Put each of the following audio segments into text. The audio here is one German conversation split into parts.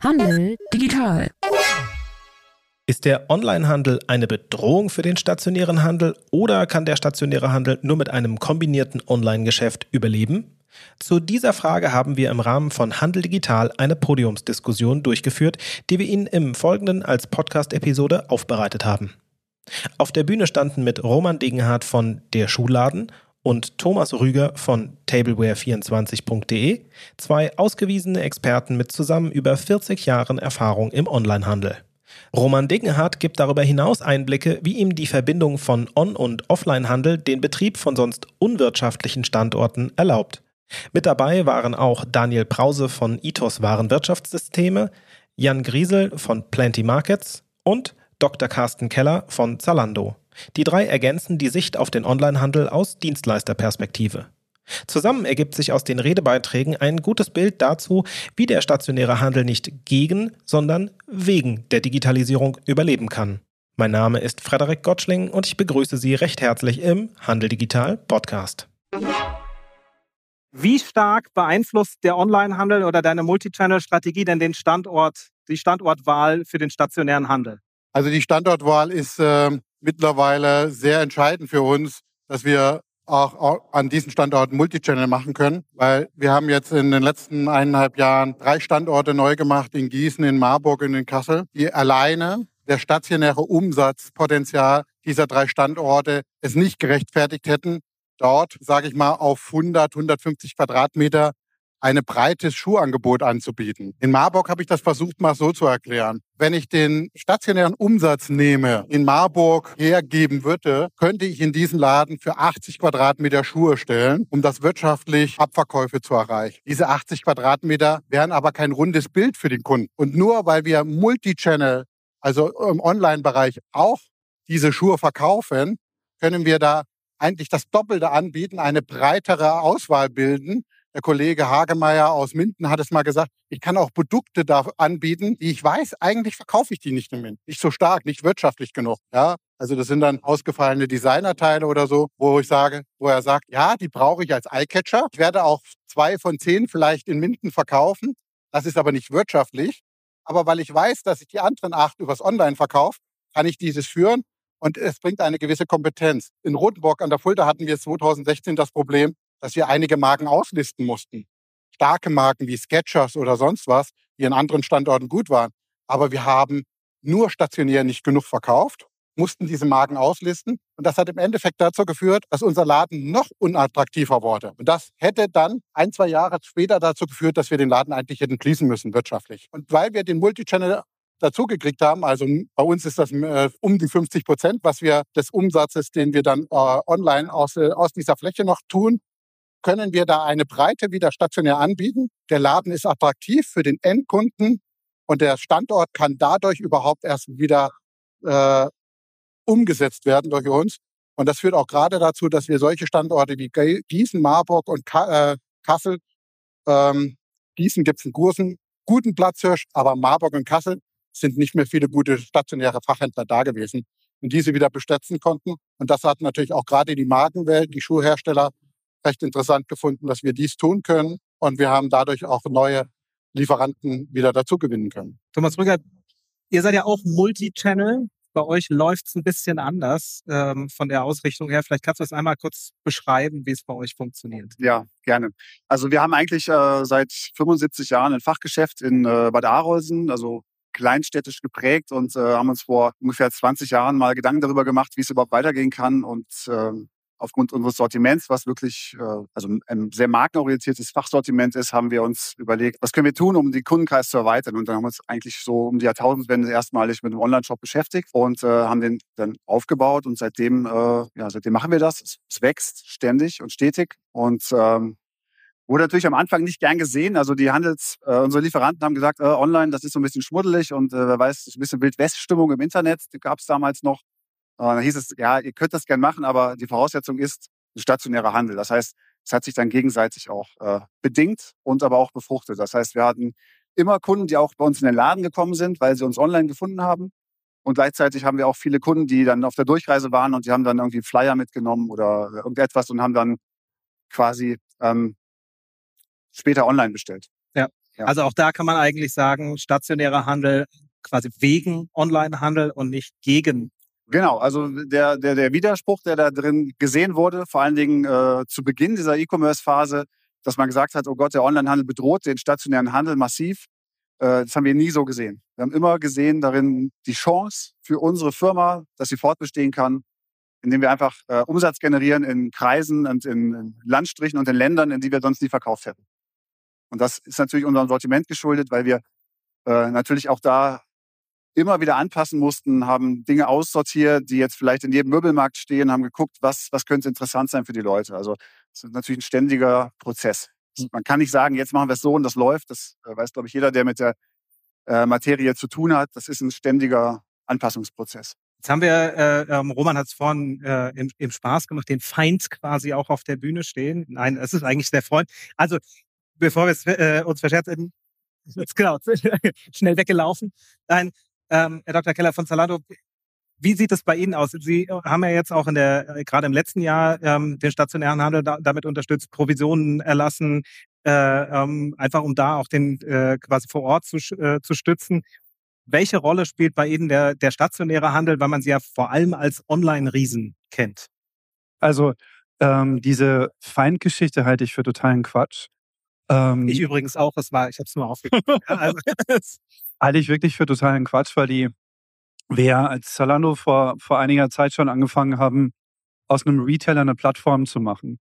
Handel digital. Ist der Onlinehandel eine Bedrohung für den stationären Handel oder kann der stationäre Handel nur mit einem kombinierten Online-Geschäft überleben? Zu dieser Frage haben wir im Rahmen von Handel Digital eine Podiumsdiskussion durchgeführt, die wir Ihnen im Folgenden als Podcast-Episode aufbereitet haben. Auf der Bühne standen mit Roman Degenhardt von Der Schuhladen und Thomas Rüger von tableware24.de zwei ausgewiesene Experten mit zusammen über 40 Jahren Erfahrung im Onlinehandel. Roman Degenhardt gibt darüber hinaus Einblicke, wie ihm die Verbindung von On- und Offlinehandel den Betrieb von sonst unwirtschaftlichen Standorten erlaubt. Mit dabei waren auch Daniel Brause von Itos Warenwirtschaftssysteme, Jan Griesel von Plenty Markets und Dr. Carsten Keller von Zalando. Die drei ergänzen die Sicht auf den Onlinehandel aus Dienstleisterperspektive. Zusammen ergibt sich aus den Redebeiträgen ein gutes Bild dazu, wie der stationäre Handel nicht gegen, sondern wegen der Digitalisierung überleben kann. Mein Name ist Frederik Gottschling und ich begrüße Sie recht herzlich im Handel Digital Podcast. Wie stark beeinflusst der Onlinehandel oder deine Multichannel-Strategie denn den Standort, die Standortwahl für den stationären Handel? Also die Standortwahl ist äh, mittlerweile sehr entscheidend für uns, dass wir auch an diesen Standorten Multichannel machen können, weil wir haben jetzt in den letzten eineinhalb Jahren drei Standorte neu gemacht, in Gießen, in Marburg und in Kassel, die alleine der stationäre Umsatzpotenzial dieser drei Standorte es nicht gerechtfertigt hätten, dort, sage ich mal, auf 100, 150 Quadratmeter eine breites Schuhangebot anzubieten. In Marburg habe ich das versucht mal so zu erklären. Wenn ich den stationären Umsatz nehme, in Marburg hergeben würde, könnte ich in diesen Laden für 80 Quadratmeter Schuhe stellen, um das wirtschaftlich Abverkäufe zu erreichen. Diese 80 Quadratmeter wären aber kein rundes Bild für den Kunden. Und nur weil wir Multichannel, also im Online-Bereich auch diese Schuhe verkaufen, können wir da eigentlich das Doppelte anbieten, eine breitere Auswahl bilden der Kollege Hagemeier aus Minden hat es mal gesagt, ich kann auch Produkte da anbieten, die ich weiß, eigentlich verkaufe ich die nicht in Minden. Nicht so stark, nicht wirtschaftlich genug. Ja, also das sind dann ausgefallene Designerteile oder so, wo ich sage, wo er sagt, ja, die brauche ich als Eyecatcher. Ich werde auch zwei von zehn vielleicht in Minden verkaufen. Das ist aber nicht wirtschaftlich. Aber weil ich weiß, dass ich die anderen acht übers Online verkaufe, kann ich dieses führen und es bringt eine gewisse Kompetenz. In Rotenburg an der Fulda hatten wir 2016 das Problem, dass wir einige Marken auslisten mussten. Starke Marken wie Sketchers oder sonst was, die in anderen Standorten gut waren. Aber wir haben nur stationär nicht genug verkauft, mussten diese Marken auslisten. Und das hat im Endeffekt dazu geführt, dass unser Laden noch unattraktiver wurde. Und das hätte dann ein, zwei Jahre später dazu geführt, dass wir den Laden eigentlich hätten schließen müssen wirtschaftlich. Und weil wir den Multichannel dazugekriegt haben. Also bei uns ist das äh, um die 50 Prozent, was wir des Umsatzes, den wir dann äh, online aus, äh, aus dieser Fläche noch tun, können wir da eine Breite wieder stationär anbieten. Der Laden ist attraktiv für den Endkunden und der Standort kann dadurch überhaupt erst wieder äh, umgesetzt werden durch uns. Und das führt auch gerade dazu, dass wir solche Standorte wie Gießen, Marburg und äh, Kassel, ähm, Gießen gibt es einen großen, guten Platzhirsch, aber Marburg und Kassel sind nicht mehr viele gute stationäre Fachhändler da gewesen und diese wieder besetzen konnten. Und das hat natürlich auch gerade die Markenwelt, die Schuhhersteller recht interessant gefunden, dass wir dies tun können. Und wir haben dadurch auch neue Lieferanten wieder dazu gewinnen können. Thomas Rüger, ihr seid ja auch Multichannel. Bei euch läuft es ein bisschen anders ähm, von der Ausrichtung her. Vielleicht kannst du das einmal kurz beschreiben, wie es bei euch funktioniert. Ja, gerne. Also wir haben eigentlich äh, seit 75 Jahren ein Fachgeschäft in äh, Bad Arolsen, also kleinstädtisch geprägt und äh, haben uns vor ungefähr 20 Jahren mal Gedanken darüber gemacht, wie es überhaupt weitergehen kann und äh, aufgrund unseres Sortiments, was wirklich äh, also ein sehr markenorientiertes Fachsortiment ist, haben wir uns überlegt, was können wir tun, um den Kundenkreis zu erweitern. Und dann haben wir uns eigentlich so um die Jahrtausendwende erstmalig mit einem Online-Shop beschäftigt und äh, haben den dann aufgebaut. Und seitdem, äh, ja, seitdem machen wir das. Es wächst ständig und stetig. Und ähm, Wurde natürlich am Anfang nicht gern gesehen. Also die Handels, äh, unsere Lieferanten haben gesagt, äh, online, das ist so ein bisschen schmuddelig und äh, wer weiß, ein bisschen Wildwest-Stimmung im Internet gab es damals noch. Und dann hieß es, ja, ihr könnt das gern machen, aber die Voraussetzung ist ein stationärer Handel. Das heißt, es hat sich dann gegenseitig auch äh, bedingt und aber auch befruchtet. Das heißt, wir hatten immer Kunden, die auch bei uns in den Laden gekommen sind, weil sie uns online gefunden haben. Und gleichzeitig haben wir auch viele Kunden, die dann auf der Durchreise waren und die haben dann irgendwie Flyer mitgenommen oder irgendetwas und haben dann quasi ähm, später online bestellt. Ja. Ja. Also auch da kann man eigentlich sagen, stationärer Handel quasi wegen Onlinehandel und nicht gegen. Genau, also der, der, der Widerspruch, der da drin gesehen wurde, vor allen Dingen äh, zu Beginn dieser E-Commerce-Phase, dass man gesagt hat, oh Gott, der Onlinehandel bedroht den stationären Handel massiv. Äh, das haben wir nie so gesehen. Wir haben immer gesehen darin die Chance für unsere Firma, dass sie fortbestehen kann, indem wir einfach äh, Umsatz generieren in Kreisen und in, in Landstrichen und in Ländern, in die wir sonst nie verkauft hätten. Und das ist natürlich unserem Sortiment geschuldet, weil wir äh, natürlich auch da immer wieder anpassen mussten, haben Dinge aussortiert, die jetzt vielleicht in jedem Möbelmarkt stehen, haben geguckt, was, was könnte interessant sein für die Leute. Also es ist natürlich ein ständiger Prozess. Hm. Man kann nicht sagen, jetzt machen wir es so und das läuft. Das äh, weiß, glaube ich, jeder, der mit der äh, Materie zu tun hat. Das ist ein ständiger Anpassungsprozess. Jetzt haben wir, äh, ähm, Roman hat es vorhin äh, im, im Spaß gemacht, den Feind quasi auch auf der Bühne stehen. Nein, es ist eigentlich der Freund. Also, bevor wir äh, uns verscherzen, jetzt genau, schnell weggelaufen. Nein, ähm, Herr Dr. Keller von Zalando, wie sieht es bei Ihnen aus? Sie haben ja jetzt auch in der, äh, gerade im letzten Jahr, ähm, den stationären Handel da, damit unterstützt, Provisionen erlassen, äh, ähm, einfach um da auch den äh, quasi vor Ort zu, äh, zu stützen. Welche Rolle spielt bei Ihnen der, der stationäre Handel, weil man sie ja vor allem als Online-Riesen kennt? Also ähm, diese Feindgeschichte halte ich für totalen Quatsch. Ähm, ich übrigens auch, das war, ich habe es nur aufgegeben. also, halte ich wirklich für totalen Quatsch, weil die wir als Zalando vor, vor einiger Zeit schon angefangen haben, aus einem Retailer eine Plattform zu machen.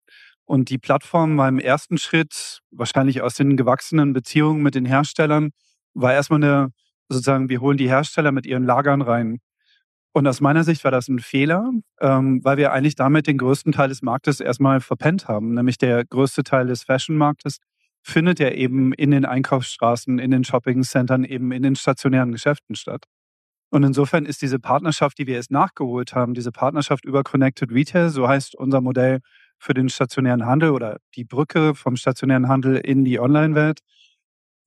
Und die Plattform war im ersten Schritt, wahrscheinlich aus den gewachsenen Beziehungen mit den Herstellern, war erstmal eine, sozusagen, wir holen die Hersteller mit ihren Lagern rein. Und aus meiner Sicht war das ein Fehler, ähm, weil wir eigentlich damit den größten Teil des Marktes erstmal verpennt haben. Nämlich der größte Teil des Fashion-Marktes findet ja eben in den Einkaufsstraßen, in den Shopping-Centern, eben in den stationären Geschäften statt. Und insofern ist diese Partnerschaft, die wir jetzt nachgeholt haben, diese Partnerschaft über Connected Retail, so heißt unser Modell für den stationären Handel oder die Brücke vom stationären Handel in die Online-Welt,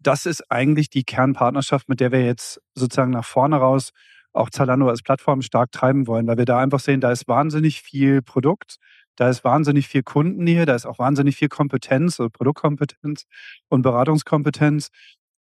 das ist eigentlich die Kernpartnerschaft, mit der wir jetzt sozusagen nach vorne raus auch Zalando als Plattform stark treiben wollen, weil wir da einfach sehen, da ist wahnsinnig viel Produkt, da ist wahnsinnig viel Kundennähe, da ist auch wahnsinnig viel Kompetenz, also Produktkompetenz und Beratungskompetenz.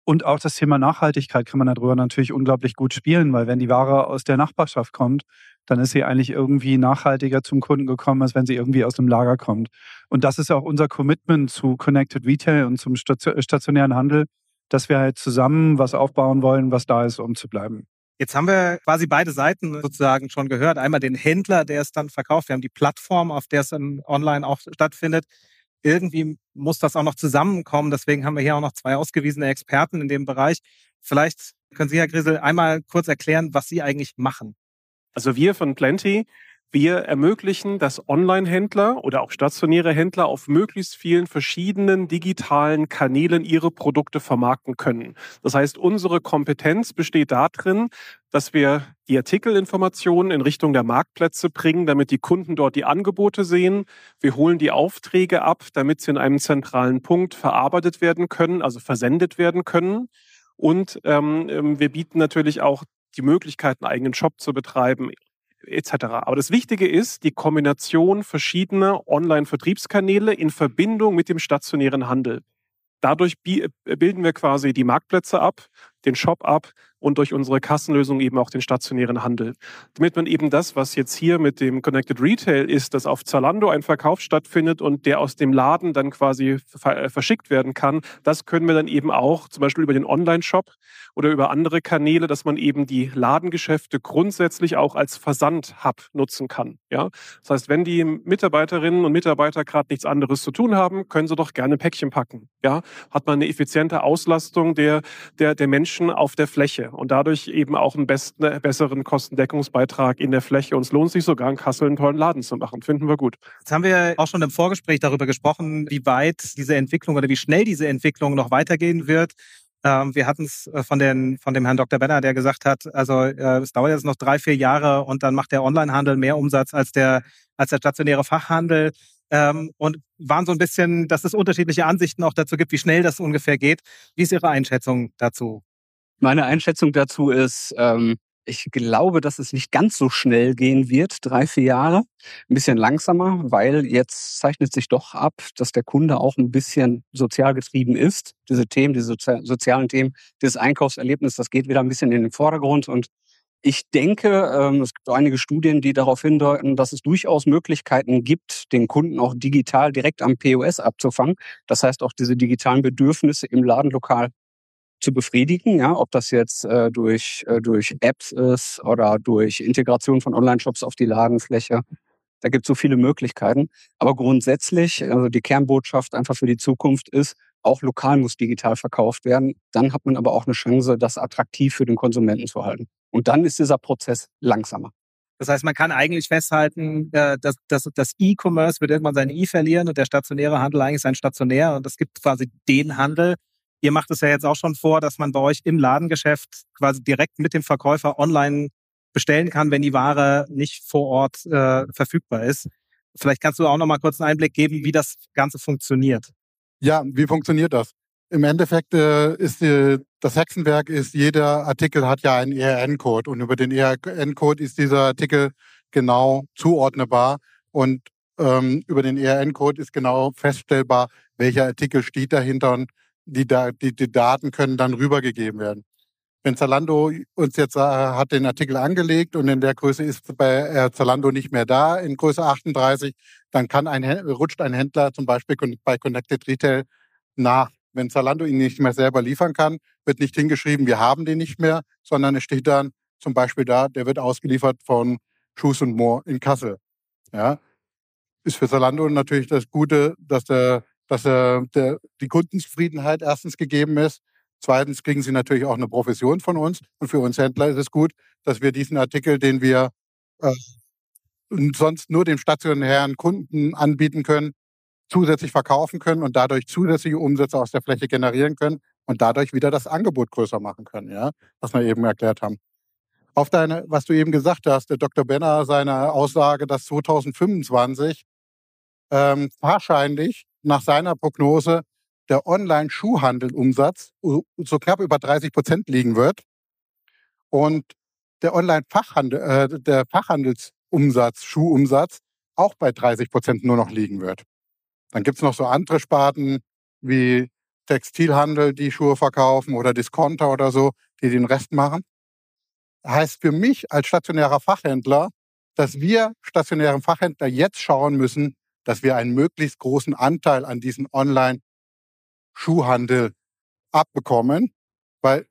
Und auch das Thema Nachhaltigkeit kann man darüber natürlich unglaublich gut spielen, weil wenn die Ware aus der Nachbarschaft kommt, dann ist sie eigentlich irgendwie nachhaltiger zum Kunden gekommen, als wenn sie irgendwie aus dem Lager kommt. Und das ist auch unser Commitment zu Connected Retail und zum stationären Handel, dass wir halt zusammen was aufbauen wollen, was da ist, um zu bleiben. Jetzt haben wir quasi beide Seiten sozusagen schon gehört. Einmal den Händler, der es dann verkauft. Wir haben die Plattform, auf der es online auch stattfindet. Irgendwie muss das auch noch zusammenkommen. Deswegen haben wir hier auch noch zwei ausgewiesene Experten in dem Bereich. Vielleicht können Sie, Herr Grisel, einmal kurz erklären, was Sie eigentlich machen. Also wir von Plenty wir ermöglichen, dass Online-Händler oder auch stationäre Händler auf möglichst vielen verschiedenen digitalen Kanälen ihre Produkte vermarkten können. Das heißt, unsere Kompetenz besteht darin, dass wir die Artikelinformationen in Richtung der Marktplätze bringen, damit die Kunden dort die Angebote sehen. Wir holen die Aufträge ab, damit sie in einem zentralen Punkt verarbeitet werden können, also versendet werden können. Und ähm, ähm wir bieten natürlich auch die Möglichkeit, einen eigenen Shop zu betreiben, etc. Aber das Wichtige ist die Kombination verschiedener Online-Vertriebskanäle in Verbindung mit dem stationären Handel. Dadurch äh, bilden wir quasi die Marktplätze ab, den Shop ab und durch unsere Kassenlösung eben auch den stationären Handel. Damit man eben das, was jetzt hier mit dem Connected Retail ist, dass auf Zalando ein Verkauf stattfindet und der aus dem Laden dann quasi äh, verschickt werden kann, das können wir dann eben auch zum Beispiel über den Online-Shop oder über andere Kanäle, dass man eben die Ladengeschäfte grundsätzlich auch als Versandhub nutzen kann. Ja? Das heißt, wenn die Mitarbeiterinnen und Mitarbeiter gerade nichts anderes zu tun haben, können sie doch gerne Päckchen packen. Ja? Hat man eine effiziente Auslastung der, der, der Menschen auf der Fläche und dadurch eben auch einen besten, besseren Kostendeckungsbeitrag in der Fläche. Und es lohnt sich sogar in Kassel einen tollen Laden zu machen. Finden wir gut. Jetzt haben wir auch schon im Vorgespräch darüber gesprochen, wie weit diese Entwicklung oder wie schnell diese Entwicklung noch weitergehen wird. Ähm, wir hatten es äh, von, von dem Herrn Dr. Benner, der gesagt hat, also äh, es dauert jetzt noch drei, vier Jahre und dann macht der Onlinehandel mehr Umsatz als der, als der stationäre Fachhandel. Ähm, und waren so ein bisschen, dass es unterschiedliche Ansichten auch dazu gibt, wie schnell das ungefähr geht. Wie ist Ihre Einschätzung dazu? Meine Einschätzung dazu ist, ähm, Ich glaube, dass es nicht ganz so schnell gehen wird, drei, vier Jahre. Ein bisschen langsamer, weil jetzt zeichnet sich doch ab, dass der Kunde auch ein bisschen sozial getrieben ist. Diese Themen, diese sozialen Themen, dieses Einkaufserlebnis, das geht wieder ein bisschen in den Vordergrund. Und ich denke, ähm, es gibt einige Studien, die darauf hindeuten, dass es durchaus Möglichkeiten gibt, den Kunden auch digital direkt am POS abzufangen. Das heißt, auch diese digitalen Bedürfnisse im Ladenlokal zu befriedigen, ja, ob das jetzt äh, durch, äh, durch Apps ist oder durch Integration von Online-Shops auf die Ladenfläche. Da gibt es so viele Möglichkeiten. Aber grundsätzlich, also die Kernbotschaft einfach für die Zukunft ist, auch lokal muss digital verkauft werden. Dann hat man aber auch eine Chance, das attraktiv für den Konsumenten zu halten. Und dann ist dieser Prozess langsamer. Das heißt, man kann eigentlich festhalten, äh, dass, dass das E-Commerce wird irgendwann sein E verlieren und der stationäre Handel eigentlich sein stationär. Und es gibt quasi den Handel, Ihr macht es ja jetzt auch schon vor, dass man bei euch im Ladengeschäft quasi direkt mit dem Verkäufer online bestellen kann, wenn die Ware nicht vor Ort äh, verfügbar ist. Vielleicht kannst du auch noch mal kurz einen Einblick geben, wie das Ganze funktioniert. Ja, wie funktioniert das? Im Endeffekt äh, ist die, das Hexenwerk ist, jeder Artikel hat ja einen ERN-Code und über den ERN-Code ist dieser Artikel genau zuordnbar und ähm, über den ERN-Code ist genau feststellbar, welcher Artikel steht dahinter und die, die, die Daten können dann rübergegeben werden. Wenn Zalando uns jetzt äh, hat den Artikel angelegt und in der Größe ist bei äh, Zalando nicht mehr da, in Größe 38, dann kann ein, rutscht ein Händler zum Beispiel bei Connected Retail nach. Wenn Zalando ihn nicht mehr selber liefern kann, wird nicht hingeschrieben, wir haben den nicht mehr, sondern es steht dann zum Beispiel da, der wird ausgeliefert von Shoes und More in Kassel. Ja, ist für Zalando natürlich das Gute, dass der dass äh, der, die Kundenzufriedenheit erstens gegeben ist. Zweitens kriegen sie natürlich auch eine Profession von uns. Und für uns Händler ist es gut, dass wir diesen Artikel, den wir äh, sonst nur dem stationären Kunden anbieten können, zusätzlich verkaufen können und dadurch zusätzliche Umsätze aus der Fläche generieren können und dadurch wieder das Angebot größer machen können, ja, was wir eben erklärt haben. Auf deine, was du eben gesagt hast, der Dr. Benner, seine Aussage, dass 2025 ähm, wahrscheinlich nach seiner Prognose der Online-Schuhhandel-Umsatz so knapp über 30 Prozent liegen wird und der Online-Fachhandel, äh, der Fachhandelsumsatz, Schuhumsatz auch bei 30 Prozent nur noch liegen wird. Dann gibt es noch so andere Sparten wie Textilhandel, die Schuhe verkaufen oder Discounter oder so, die den Rest machen. Heißt für mich als stationärer Fachhändler, dass wir stationären Fachhändler jetzt schauen müssen, dass wir einen möglichst großen Anteil an diesem Online-Schuhhandel abbekommen, weil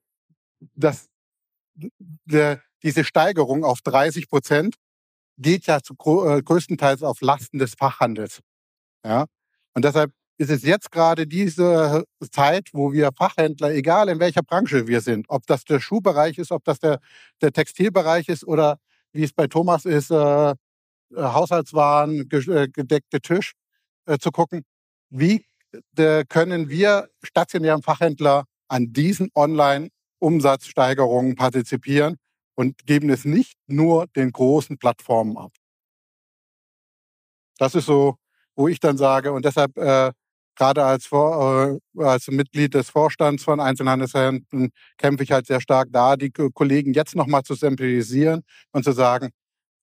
das, der, diese Steigerung auf 30 Prozent geht ja zu, äh, größtenteils auf Lasten des Fachhandels. Ja? Und deshalb ist es jetzt gerade diese Zeit, wo wir Fachhändler, egal in welcher Branche wir sind, ob das der Schuhbereich ist, ob das der, der Textilbereich ist oder wie es bei Thomas ist, äh, Haushaltswaren, äh, gedeckte Tisch, äh, zu gucken, wie können wir stationären Fachhändler an diesen Online-Umsatzsteigerungen partizipieren und geben es nicht nur den großen Plattformen ab. Das ist so, wo ich dann sage, und deshalb äh, gerade als, Vor, äh, als Mitglied des Vorstands von Einzelhandelshändlern kämpfe ich halt sehr stark da, die Kollegen jetzt nochmal zu sensibilisieren und zu sagen,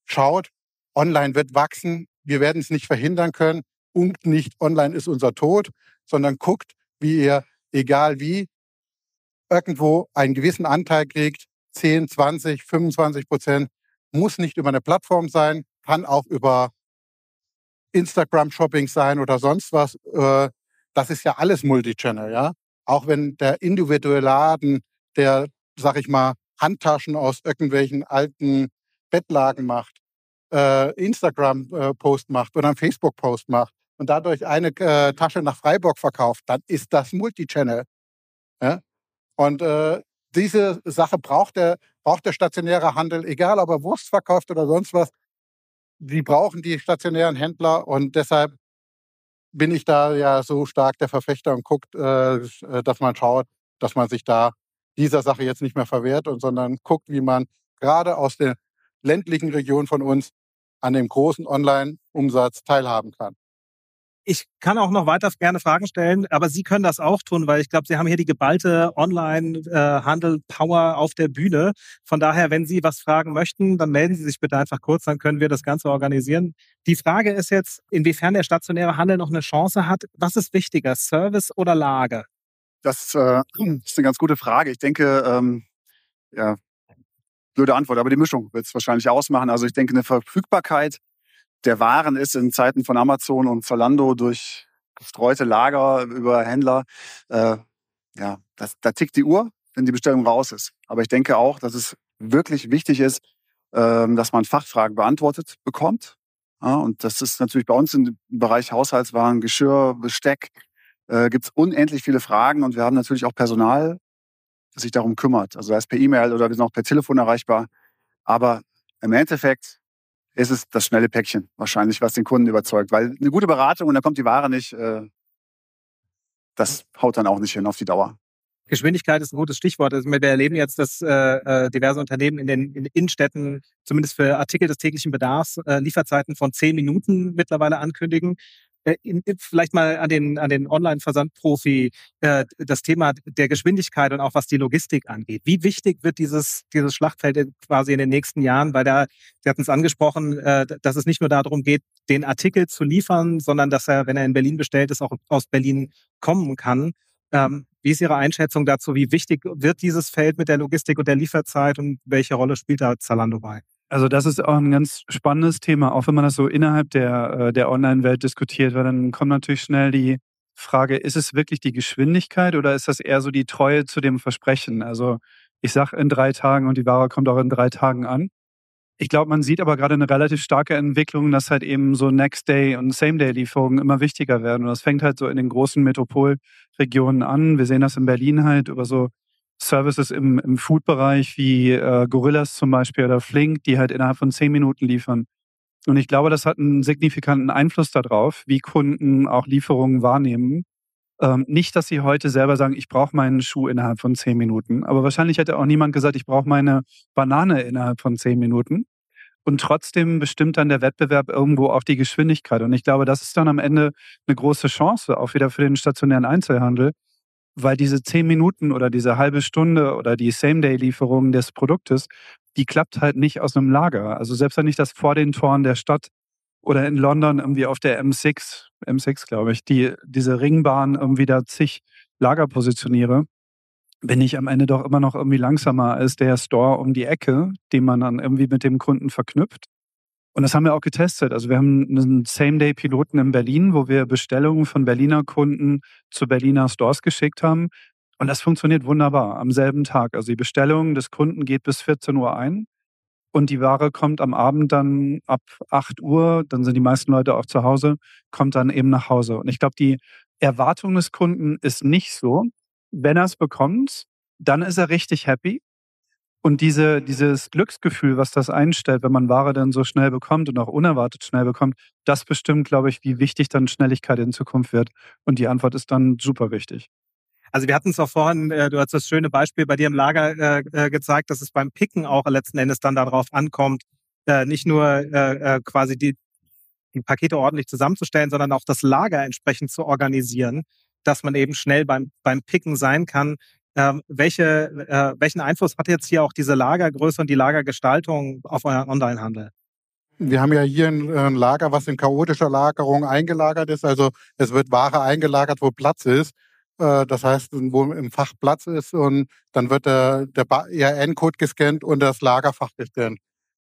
schaut, Online wird wachsen. Wir werden es nicht verhindern können. Und nicht online ist unser Tod, sondern guckt, wie ihr, egal wie, irgendwo einen gewissen Anteil kriegt. 10, 20, 25 Prozent. Muss nicht über eine Plattform sein, kann auch über Instagram-Shopping sein oder sonst was. Äh, das ist ja alles Multichannel, ja. Auch wenn der individuelle Laden, der, sag ich mal, Handtaschen aus irgendwelchen alten Bettlagen macht, äh, Instagram-Post macht oder einen Facebook-Post macht und dadurch eine äh, Tasche nach Freiburg verkauft, dann ist das Multichannel. Ja? Und äh, diese Sache braucht der, braucht der stationäre Handel, egal ob er Wurst verkauft oder sonst was. Die brauchen die stationären Händler und deshalb bin ich da ja so stark der Verfechter und guckt, äh, äh, dass man schaut, dass man sich da dieser Sache jetzt nicht mehr verwehrt und sondern guckt, wie man gerade aus der ländlichen Region von uns an dem großen Online-Umsatz teilhaben kann. Ich kann auch noch weiter gerne Fragen stellen, aber Sie können das auch tun, weil ich glaube, Sie haben hier die geballte Online-Handel-Power auf der Bühne. Von daher, wenn Sie was fragen möchten, dann melden Sie sich bitte einfach kurz, dann können wir das Ganze organisieren. Die Frage ist jetzt, inwiefern der stationäre Handel noch eine Chance hat. Was ist wichtiger, Service oder Lage? Das äh, ist eine ganz gute Frage. Ich denke, ähm, ja, blöde Antwort, aber die Mischung wird es wahrscheinlich ausmachen. Also ich denke, eine Verfügbarkeit der Waren ist in Zeiten von Amazon und Zalando durch gestreute Lager über Händler, äh, ja, das, da tickt die Uhr, wenn die Bestellung raus ist. Aber ich denke auch, dass es wirklich wichtig ist, äh, dass man Fachfragen beantwortet bekommt. Ja, und das ist natürlich bei uns im Bereich Haushaltswaren, Geschirr, Besteck, äh, gibt es unendlich viele Fragen und wir haben natürlich auch Personal, sich darum kümmert. Also sei es per E-Mail oder wir sind auch per Telefon erreichbar. Aber im Endeffekt ist es das schnelle Päckchen wahrscheinlich, was den Kunden überzeugt. Weil eine gute Beratung und dann kommt die Ware nicht, äh, das haut dann auch nicht hin auf die Dauer. Geschwindigkeit ist ein gutes Stichwort. Also wir erleben jetzt, dass äh, äh, diverse Unternehmen in den in Innenstädten zumindest für Artikel des täglichen Bedarfs äh, Lieferzeiten von zehn Minuten mittlerweile ankündigen. Äh, vielleicht mal an den, an den Online-Versandprofi äh, das Thema der Geschwindigkeit und auch was die Logistik angeht. Wie wichtig wird dieses, dieses Schlachtfeld quasi in den nächsten Jahren? Weil da, Sie hatten es angesprochen, äh, dass es nicht nur darum geht, den Artikel zu liefern, sondern dass er, wenn er in Berlin bestellt ist, auch aus Berlin kommen kann. Ähm, wie ist Ihre Einschätzung dazu? Wie wichtig wird dieses Feld mit der Logistik und der Lieferzeit und welche Rolle spielt da Zalando bei? Also das ist auch ein ganz spannendes Thema, auch wenn man das so innerhalb der, äh, der Online-Welt diskutiert, weil dann kommt natürlich schnell die Frage, ist es wirklich die Geschwindigkeit oder ist das eher so die Treue zu dem Versprechen? Also ich sage in drei Tagen und die Ware kommt auch in drei Tagen an. Ich glaube, man sieht aber gerade eine relativ starke Entwicklung, dass halt eben so Next-Day- und Same-Day-Lieferungen immer wichtiger werden. Und das fängt halt so in den großen Metropolregionen an. Wir sehen das in Berlin halt über so Services im, im Food-Bereich wie äh, Gorillas zum Beispiel oder Flink, die halt innerhalb von zehn Minuten liefern. Und ich glaube, das hat einen signifikanten Einfluss darauf, wie Kunden auch Lieferungen wahrnehmen. Ähm, nicht, dass sie heute selber sagen, ich brauche meinen Schuh innerhalb von zehn Minuten. Aber wahrscheinlich hätte auch niemand gesagt, ich brauche meine Banane innerhalb von zehn Minuten. Und trotzdem bestimmt dann der Wettbewerb irgendwo auch die Geschwindigkeit. Und ich glaube, das ist dann am Ende eine große Chance, auch wieder für den stationären Einzelhandel, weil diese zehn Minuten oder diese halbe Stunde oder die Same-Day-Lieferung des Produktes, die klappt halt nicht aus einem Lager. Also selbst wenn ich das vor den Toren der Stadt oder in London irgendwie auf der M6, M6 glaube ich, die, diese Ringbahn irgendwie da zig Lager positioniere, bin ich am Ende doch immer noch irgendwie langsamer als der Store um die Ecke, den man dann irgendwie mit dem Kunden verknüpft. Und das haben wir auch getestet. Also wir haben einen Same-Day-Piloten in Berlin, wo wir Bestellungen von Berliner Kunden zu Berliner Stores geschickt haben. Und das funktioniert wunderbar am selben Tag. Also die Bestellung des Kunden geht bis 14 Uhr ein und die Ware kommt am Abend dann ab 8 Uhr, dann sind die meisten Leute auch zu Hause, kommt dann eben nach Hause. Und ich glaube, die Erwartung des Kunden ist nicht so, wenn er es bekommt, dann ist er richtig happy. Und diese, dieses Glücksgefühl, was das einstellt, wenn man Ware dann so schnell bekommt und auch unerwartet schnell bekommt, das bestimmt, glaube ich, wie wichtig dann Schnelligkeit in Zukunft wird. Und die Antwort ist dann super wichtig. Also wir hatten es auch vorhin, äh, du hast das schöne Beispiel bei dir im Lager äh, äh, gezeigt, dass es beim Picken auch letzten Endes dann darauf ankommt, nicht nur quasi die, die Pakete ordentlich zusammenzustellen, sondern auch das Lager entsprechend zu organisieren, dass man eben schnell beim, beim Picken sein kann. Ähm, welche, äh, welchen Einfluss hat jetzt hier auch diese Lagergröße und die Lagergestaltung auf euren Online-Handel? Wir haben ja hier ein, Lager, was in chaotischer Lagerung eingelagert ist. Also es wird Ware eingelagert, wo Platz ist. Äh, das heißt, wo im Fach Platz ist und dann wird der, der ERN-Code gescannt und das Lagerfach gescannt.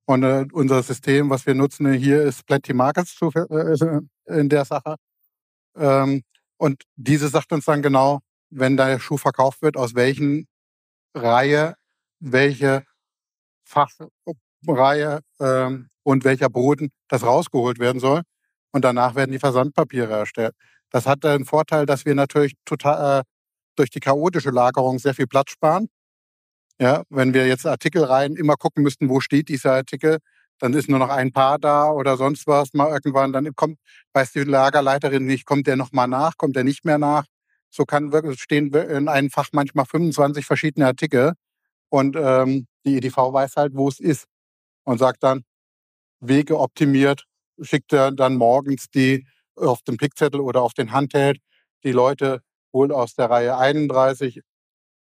Und äh, unser System, was wir nutzen hier, ist Plenty Markets äh, in der Sache. Ähm, und diese sagt uns dann genau, wenn der Schuh verkauft wird, aus welchen Reihe, welche Fachreihe ähm, und welcher Boden das rausgeholt werden soll. Und danach werden die Versandpapiere erstellt. Das hat den Vorteil, dass wir natürlich total äh, durch die chaotische Lagerung sehr viel Platz sparen. Ja, wenn wir jetzt Artikelreihen immer gucken müssten, wo steht dieser Artikel, dann ist nur noch ein Paar da oder sonst was mal irgendwann, dann kommt, weiß die Lagerleiterin nicht, kommt der noch mal nach, kommt der nicht mehr nach. So kann wirklich stehen in einem Fach manchmal 25 verschiedene Artikel und ähm, die EDV weiß halt, wo es ist und sagt dann, Wege optimiert, schickt er dann morgens die auf dem Pickzettel oder auf den Handheld. Die Leute holen aus der Reihe 31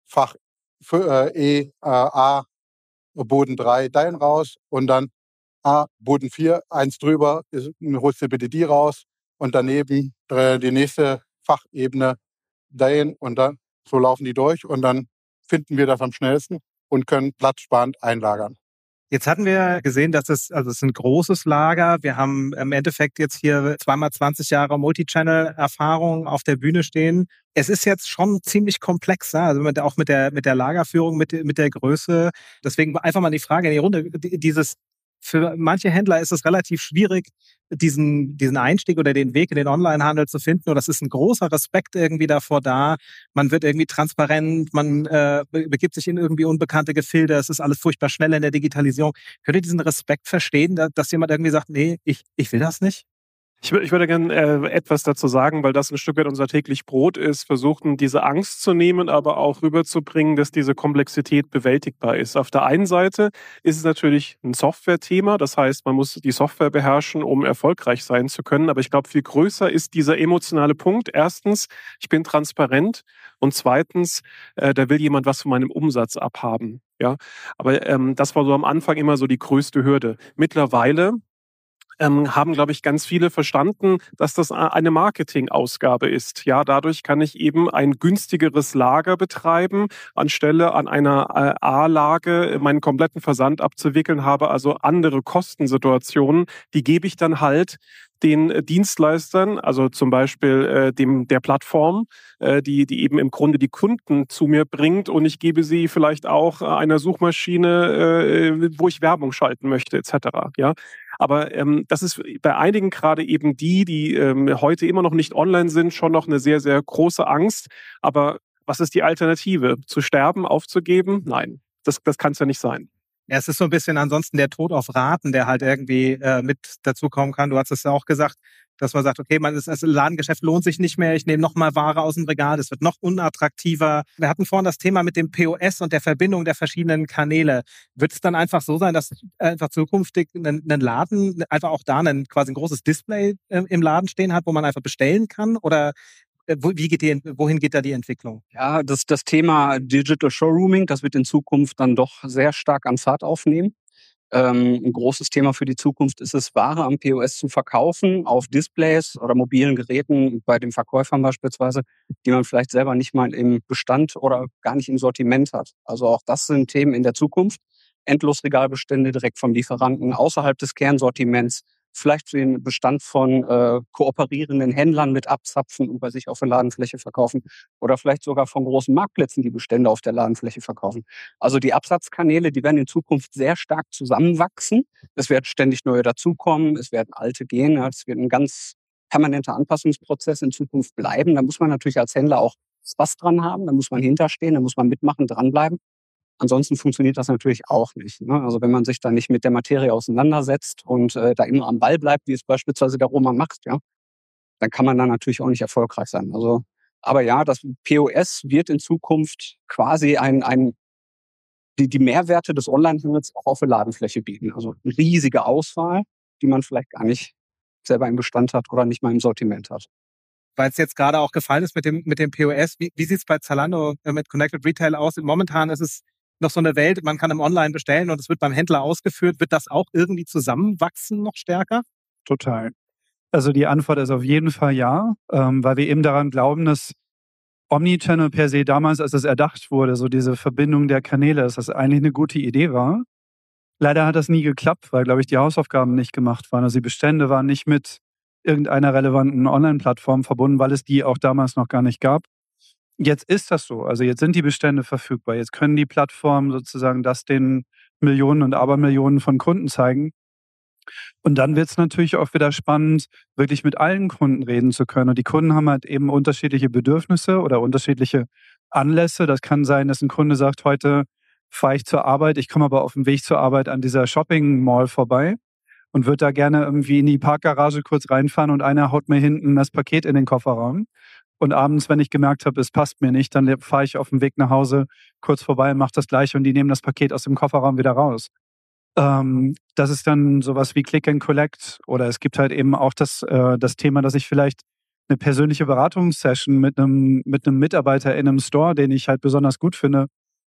Fach für, äh, E, äh, A, Boden 3 dein raus und dann A, Boden 4, eins drüber, ist, holst du bitte die raus und daneben äh, die nächste Fachebene dahin und dann so laufen die durch und dann finden wir das am schnellsten und können platzsparend einlagern. Jetzt hatten wir gesehen, dass es, also es ist ein großes Lager. Wir haben im Endeffekt jetzt hier zweimal 20 Jahre Multichannel-Erfahrung auf der Bühne stehen. Es ist jetzt schon ziemlich komplex, also mit, auch mit der, mit der Lagerführung, mit, mit der Größe. Deswegen einfach mal die Frage in die Runde. Dieses für manche Händler ist es relativ schwierig, diesen, diesen Einstieg oder den Weg in den Onlinehandel zu finden. Und das ist ein großer Respekt irgendwie davor da. Man wird irgendwie transparent, man äh, begibt sich in irgendwie unbekannte Gefilde. Es ist alles furchtbar schnell in der Digitalisierung. Könnt ihr diesen Respekt verstehen, dass jemand irgendwie sagt, nee, ich, ich will das nicht? Ich, ich würde gerne äh, etwas dazu sagen, weil das ein Stück weit unser täglich Brot ist, versuchen, diese Angst zu nehmen, aber auch rüberzubringen, dass diese Komplexität bewältigbar ist. Auf der einen Seite ist es natürlich ein Software-Thema, das heißt, man muss die Software beherrschen, um erfolgreich sein zu können. Aber ich glaube, viel größer ist dieser emotionale Punkt. Erstens, ich bin transparent und zweitens, äh, da will jemand was von meinem Umsatz abhaben. Ja, aber ähm, das war so am Anfang immer so die größte Hürde. Mittlerweile ähm, haben, glaube ich, ganz viele verstanden, dass das eine Marketingausgabe ist. Ja, dadurch kann ich eben ein günstigeres Lager betreiben, anstelle an einer äh, A-Lage meinen kompletten Versand abzuwickeln, habe also andere Kostensituationen. Die gebe ich dann halt den äh, Dienstleistern, also zum Beispiel äh, dem der Plattform, äh, die die eben im Grunde die Kunden zu mir bringt und ich gebe sie vielleicht auch einer Suchmaschine, äh, wo ich Werbung schalten möchte etc. Ja, aber ähm, das ist bei einigen gerade eben die, die ähm, heute immer noch nicht online sind, schon noch eine sehr sehr große Angst. Aber was ist die Alternative? Zu sterben, aufzugeben? Nein, das das kann es ja nicht sein. Ja, es ist so ein bisschen ansonsten der Tod auf Raten, der halt irgendwie äh, mit dazukommen kann. Du hast es ja auch gesagt, dass man sagt, okay, man ist, das Ladengeschäft lohnt sich nicht mehr, ich nehme nochmal Ware aus dem Regal, es wird noch unattraktiver. Wir hatten vorhin das Thema mit dem POS und der Verbindung der verschiedenen Kanäle. Wird es dann einfach so sein, dass einfach zukünftig ein, ein Laden einfach auch da ein quasi ein großes Display äh, im Laden stehen hat, wo man einfach bestellen kann? Oder wie geht die, wohin geht da die Entwicklung? Ja, das, das Thema Digital Showrooming, das wird in Zukunft dann doch sehr stark an Fahrt aufnehmen. Ähm, ein großes Thema für die Zukunft ist es, Ware am POS zu verkaufen, auf Displays oder mobilen Geräten, bei den Verkäufern beispielsweise, die man vielleicht selber nicht mal im Bestand oder gar nicht im Sortiment hat. Also auch das sind Themen in der Zukunft. Endlosregalbestände direkt vom Lieferanten außerhalb des Kernsortiments, vielleicht den Bestand von äh, kooperierenden Händlern mit abzapfen und bei sich auf der Ladenfläche verkaufen oder vielleicht sogar von großen Marktplätzen die Bestände auf der Ladenfläche verkaufen. Also die Absatzkanäle, die werden in Zukunft sehr stark zusammenwachsen. Es werden ständig neue dazukommen, es werden alte gehen, es wird ein ganz permanenter Anpassungsprozess in Zukunft bleiben. Da muss man natürlich als Händler auch Spaß dran haben, da muss man hinterstehen, da muss man mitmachen, dranbleiben. Ansonsten funktioniert das natürlich auch nicht. Ne? Also wenn man sich da nicht mit der Materie auseinandersetzt und äh, da immer am Ball bleibt, wie es beispielsweise der Roman macht, ja, dann kann man da natürlich auch nicht erfolgreich sein. Also, aber ja, das POS wird in Zukunft quasi ein, ein die, die Mehrwerte des Onlinehandels auch auf der Ladenfläche bieten. Also eine riesige Auswahl, die man vielleicht gar nicht selber im Bestand hat oder nicht mal im Sortiment hat weil es jetzt gerade auch gefallen ist mit dem, mit dem POS. Wie, wie sieht es bei Zalando äh, mit Connected Retail aus? Momentan ist es noch so eine Welt, man kann im Online bestellen und es wird beim Händler ausgeführt. Wird das auch irgendwie zusammenwachsen noch stärker? Total. Also die Antwort ist auf jeden Fall ja, ähm, weil wir eben daran glauben, dass Omnichannel per se damals, als es erdacht wurde, so diese Verbindung der Kanäle, dass das eigentlich eine gute Idee war. Leider hat das nie geklappt, weil, glaube ich, die Hausaufgaben nicht gemacht waren. Also die Bestände waren nicht mit irgendeiner relevanten Online-Plattform verbunden, weil es die auch damals noch gar nicht gab. Jetzt ist das so. Also jetzt sind die Bestände verfügbar. Jetzt können die Plattformen sozusagen das den Millionen und Abermillionen von Kunden zeigen. Und dann wird es natürlich auch wieder spannend, wirklich mit allen Kunden reden zu können. Und die Kunden haben halt eben unterschiedliche Bedürfnisse oder unterschiedliche Anlässe. Das kann sein, dass ein Kunde sagt, heute fahre ich zur Arbeit, ich komme aber auf dem Weg zur Arbeit an dieser Shopping Mall vorbei und würde da gerne irgendwie in die Parkgarage kurz reinfahren und einer haut mir hinten das Paket in den Kofferraum. Und abends, wenn ich gemerkt habe, es passt mir nicht, dann fahre ich auf dem Weg nach Hause kurz vorbei und mache das gleiche und die nehmen das Paket aus dem Kofferraum wieder raus. Ähm, das ist dann sowas wie Click and Collect oder es gibt halt eben auch das, äh, das Thema, dass ich vielleicht eine persönliche Beratungssession mit einem, mit einem Mitarbeiter in einem Store, den ich halt besonders gut finde,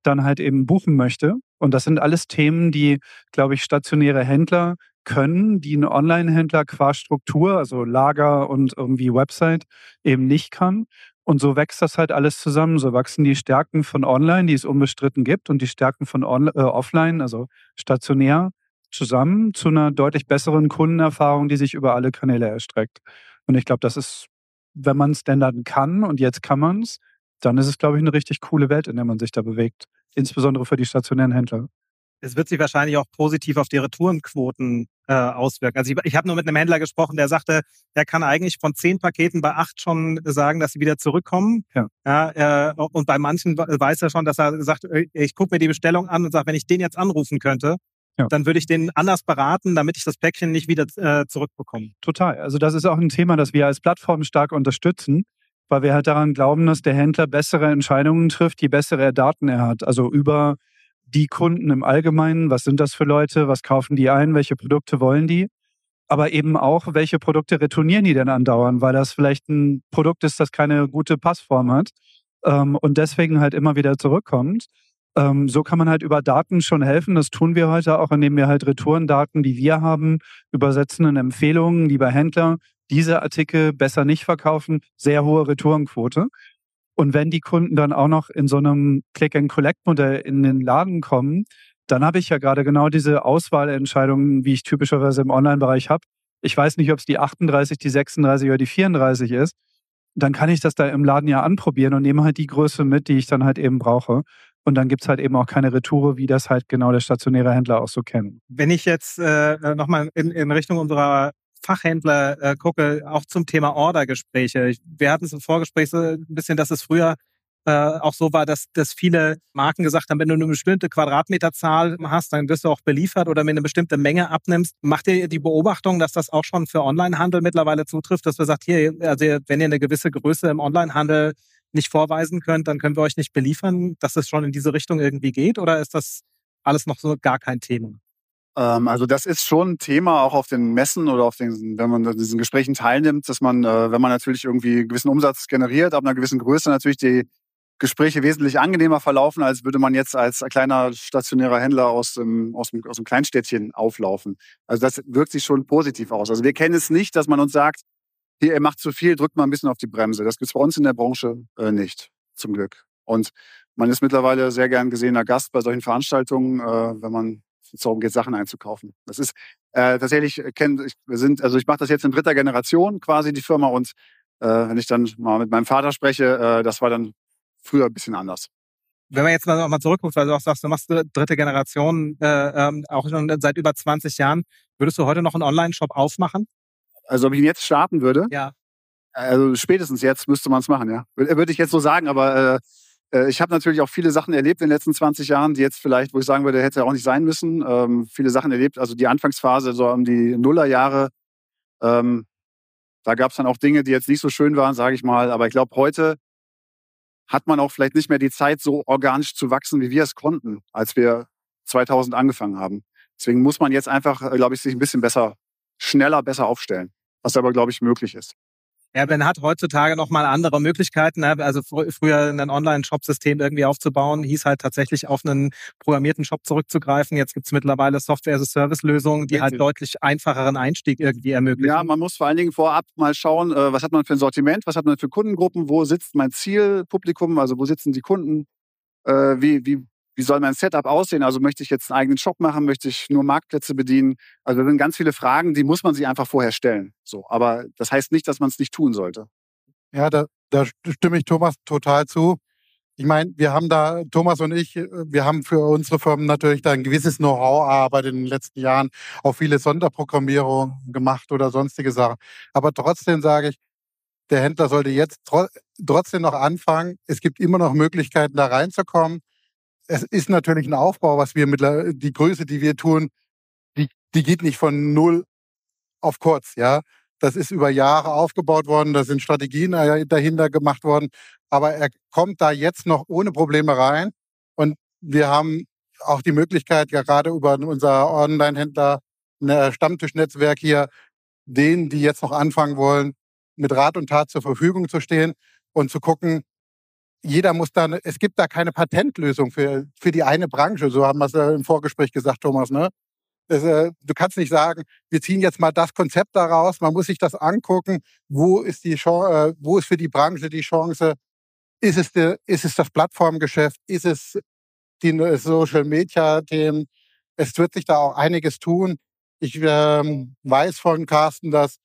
dann halt eben buchen möchte. Und das sind alles Themen, die, glaube ich, stationäre Händler können, die ein Online-Händler qua Struktur, also Lager und irgendwie Website eben nicht kann. Und so wächst das halt alles zusammen. So wachsen die Stärken von Online, die es unbestritten gibt, und die Stärken von On äh, Offline, also stationär, zusammen zu einer deutlich besseren Kundenerfahrung, die sich über alle Kanäle erstreckt. Und ich glaube, das ist, wenn man es denn dann kann, und jetzt kann man es, dann ist es, glaube ich, eine richtig coole Welt, in der man sich da bewegt. Insbesondere für die stationären Händler. Es wird sich wahrscheinlich auch positiv auf die Retourenquoten äh, auswirken. Also ich, ich habe nur mit einem Händler gesprochen, der sagte, er kann eigentlich von zehn Paketen bei acht schon sagen, dass sie wieder zurückkommen. Ja. ja äh, und bei manchen weiß er schon, dass er sagt, äh, ich gucke mir die Bestellung an und sage, wenn ich den jetzt anrufen könnte, ja. dann würde ich den anders beraten, damit ich das Päckchen nicht wieder äh, zurückbekomme. Total. Also das ist auch ein Thema, das wir als Plattform stark unterstützen weil wir halt daran glauben, dass der Händler bessere Entscheidungen trifft, je bessere Daten er hat. Also über die Kunden im Allgemeinen, was sind das für Leute, was kaufen die ein, welche Produkte wollen die, aber eben auch, welche Produkte retournieren die denn andauernd, weil das vielleicht ein Produkt ist, das keine gute Passform hat ähm, und deswegen halt immer wieder zurückkommt. Ähm, so kann man halt über Daten schon helfen. Das tun wir heute auch, indem wir halt Retourendaten, die wir haben, übersetzen in Empfehlungen, lieber Händler, diese Artikel besser nicht verkaufen, sehr hohe Retourenquote. Und wenn die Kunden dann auch noch in so einem Click-and-Collect-Modell in den Laden kommen, dann habe ich ja gerade genau diese Auswahlentscheidungen, wie ich typischerweise im Online-Bereich habe. Ich weiß nicht, ob es die 38, die 36 oder die 34 ist. Dann kann ich das da im Laden ja anprobieren und nehme halt die Größe mit, die ich dann halt eben brauche. Und dann gibt es halt eben auch keine Retoure, wie das halt genau der stationäre Händler auch so kennt. Wenn ich jetzt äh, nochmal in, in Richtung unserer Fachhändler äh, gucke, auch zum Thema Ordergespräche. Wir hatten es im Vorgespräch so ein bisschen, dass es früher äh, auch so war, dass, dass viele Marken gesagt haben, wenn du eine bestimmte Quadratmeterzahl hast, dann wirst du auch beliefert oder mir eine bestimmte Menge abnimmst. Macht ihr die Beobachtung, dass das auch schon für Onlinehandel mittlerweile zutrifft, dass wir sagt, hier, also wenn ihr eine gewisse Größe im Onlinehandel nicht vorweisen könnt, dann können wir euch nicht beliefern, dass es schon in diese Richtung irgendwie geht oder ist das alles noch so gar kein Thema? Ähm, also das ist schon ein Thema auch auf den Messen oder auf den, wenn man an diesen Gesprächen teilnimmt, dass man, äh, wenn man natürlich irgendwie einen gewissen Umsatz generiert, ab einer gewissen Größe natürlich die Gespräche wesentlich angenehmer verlaufen, als würde man jetzt als kleiner stationärer Händler aus dem, aus dem, aus dem Kleinstädtchen auflaufen. Also das wirkt sich schon positiv aus. Also wir kennen es nicht, dass man uns sagt, hier, ihr macht zu viel, drückt mal ein bisschen auf die Bremse. Das gibt es bei uns in der Branche äh, nicht, zum Glück. Und man ist mittlerweile sehr gern gesehener Gast bei solchen Veranstaltungen, äh, wenn man es darum geht, Sachen einzukaufen. Das ist äh, tatsächlich, äh, kenn, ich, wir sind, also ich mache das jetzt in dritter Generation quasi, die Firma. Und äh, wenn ich dann mal mit meinem Vater spreche, äh, das war dann früher ein bisschen anders. Wenn man jetzt mal, mal zurückguckt, weil du auch sagst, du machst dritte Generation, äh, ähm, auch schon seit über 20 Jahren, würdest du heute noch einen Online-Shop aufmachen? Also ob ich ihn jetzt starten würde? Ja. Also spätestens jetzt müsste man es machen, ja. Würde ich jetzt so sagen, aber äh, äh, ich habe natürlich auch viele Sachen erlebt in den letzten 20 Jahren, die jetzt vielleicht, wo ich sagen würde, hätte auch nicht sein müssen. Ähm, viele Sachen erlebt, also die Anfangsphase, so um die Nullerjahre. Ähm, da gab es dann auch Dinge, die jetzt nicht so schön waren, sage ich mal. Aber ich glaube, heute hat man auch vielleicht nicht mehr die Zeit, so organisch zu wachsen, wie wir es konnten, als wir 2000 angefangen haben. Deswegen muss man jetzt einfach, äh, glaube ich, sich ein bisschen besser, schneller, besser aufstellen, was aber, glaube ich, möglich ist. Ja, man hat heutzutage noch mal andere Möglichkeiten. Ne? Also fr früher ein Online-Shop-System irgendwie aufzubauen, hieß halt tatsächlich auf einen programmierten Shop zurückzugreifen. Jetzt gibt's mittlerweile Software-as-a-Service-Lösungen, die halt deutlich einfacheren Einstieg irgendwie ermöglichen. Ja, man muss vor allen Dingen vorab mal schauen, äh, was hat man für ein Sortiment, was hat man für Kundengruppen, wo sitzt mein Zielpublikum, also wo sitzen die Kunden, äh, wie, wie wie soll mein Setup aussehen? Also möchte ich jetzt einen eigenen Shop machen? Möchte ich nur Marktplätze bedienen? Also das sind ganz viele Fragen, die muss man sich einfach vorher stellen. So, aber das heißt nicht, dass man es nicht tun sollte. Ja, da, da stimme ich Thomas total zu. Ich meine, wir haben da, Thomas und ich, wir haben für unsere Firmen natürlich da ein gewisses Know-how erarbeitet in den letzten Jahren, auch viele Sonderprogrammierungen gemacht oder sonstige Sachen. Aber trotzdem sage ich, der Händler sollte jetzt trotzdem noch anfangen. Es gibt immer noch Möglichkeiten, da reinzukommen es ist natürlich ein Aufbau, was wir mit die Größe, die wir tun, die, die geht nicht von null auf kurz, ja. Das ist über Jahre aufgebaut worden, da sind Strategien dahinter gemacht worden, aber er kommt da jetzt noch ohne Probleme rein und wir haben auch die Möglichkeit, gerade über unser Online-Händler ne, Stammtischnetzwerk hier, denen, die jetzt noch anfangen wollen, mit Rat und Tat zur Verfügung zu stehen und zu gucken, jeder muss dann, es gibt da keine Patentlösung für, für die eine Branche, so haben wir es im Vorgespräch gesagt, Thomas, ne? Äh, du kannst nicht sagen, wir ziehen jetzt mal das Konzept daraus, man muss sich das angucken, wo ist, die Chance, äh, wo ist für die Branche die Chance, ist es, die, ist es das Plattformgeschäft, ist es die äh, Social-Media-Themen, es wird sich da auch einiges tun. Ich ähm, weiß von Carsten, dass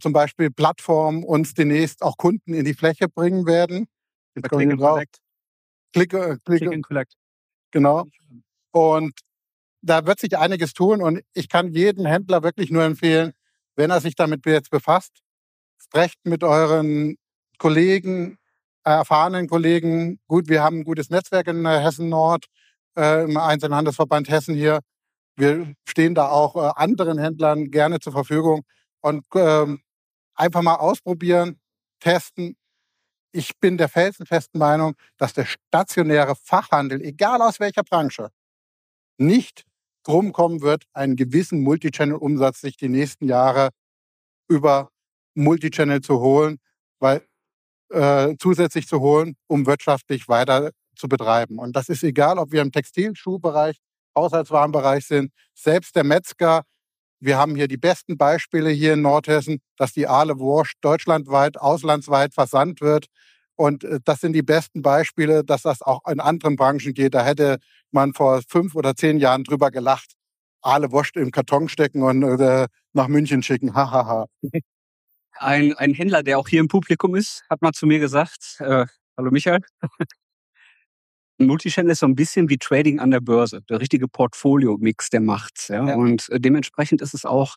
zum Beispiel Plattformen uns demnächst auch Kunden in die Fläche bringen werden. Click and Collect. Click, äh, click, click and Collect. Genau. Und da wird sich einiges tun und ich kann jedem Händler wirklich nur empfehlen, wenn er sich damit jetzt befasst, sprecht mit euren Kollegen, äh, erfahrenen Kollegen. Gut, wir haben ein gutes Netzwerk in äh, Hessen Nord, äh, im Einzelhandelsverband Hessen hier. Wir stehen da auch äh, anderen Händlern gerne zur Verfügung und ähm, einfach mal ausprobieren, testen. Ich bin der felsenfesten Meinung, dass der stationäre Fachhandel, egal aus welcher Branche, nicht drum kommen wird, einen gewissen Multichannel-Umsatz sich die nächsten Jahre über Multichannel zu holen, weil äh, zusätzlich zu holen, um wirtschaftlich weiter zu betreiben. Und das ist egal, ob wir im Textilschuhbereich, Haushaltswarenbereich sind, selbst der Metzger. Wir haben hier die besten Beispiele hier in Nordhessen, dass die Aale Wurst deutschlandweit, auslandsweit versandt wird. Und äh, das sind die besten Beispiele, dass das auch in anderen Branchen geht. Da hätte man vor fünf oder zehn Jahren drüber gelacht. Aale Wurst im Karton stecken und äh, nach München schicken. Hahaha. Ein, ein Händler, der auch hier im Publikum ist, hat mal zu mir gesagt, äh, hallo Michael, Multichannel ist so ein bisschen wie Trading an der Börse, der richtige Portfolio-Mix, der macht's. Ja? ja. Und äh, dementsprechend ist es auch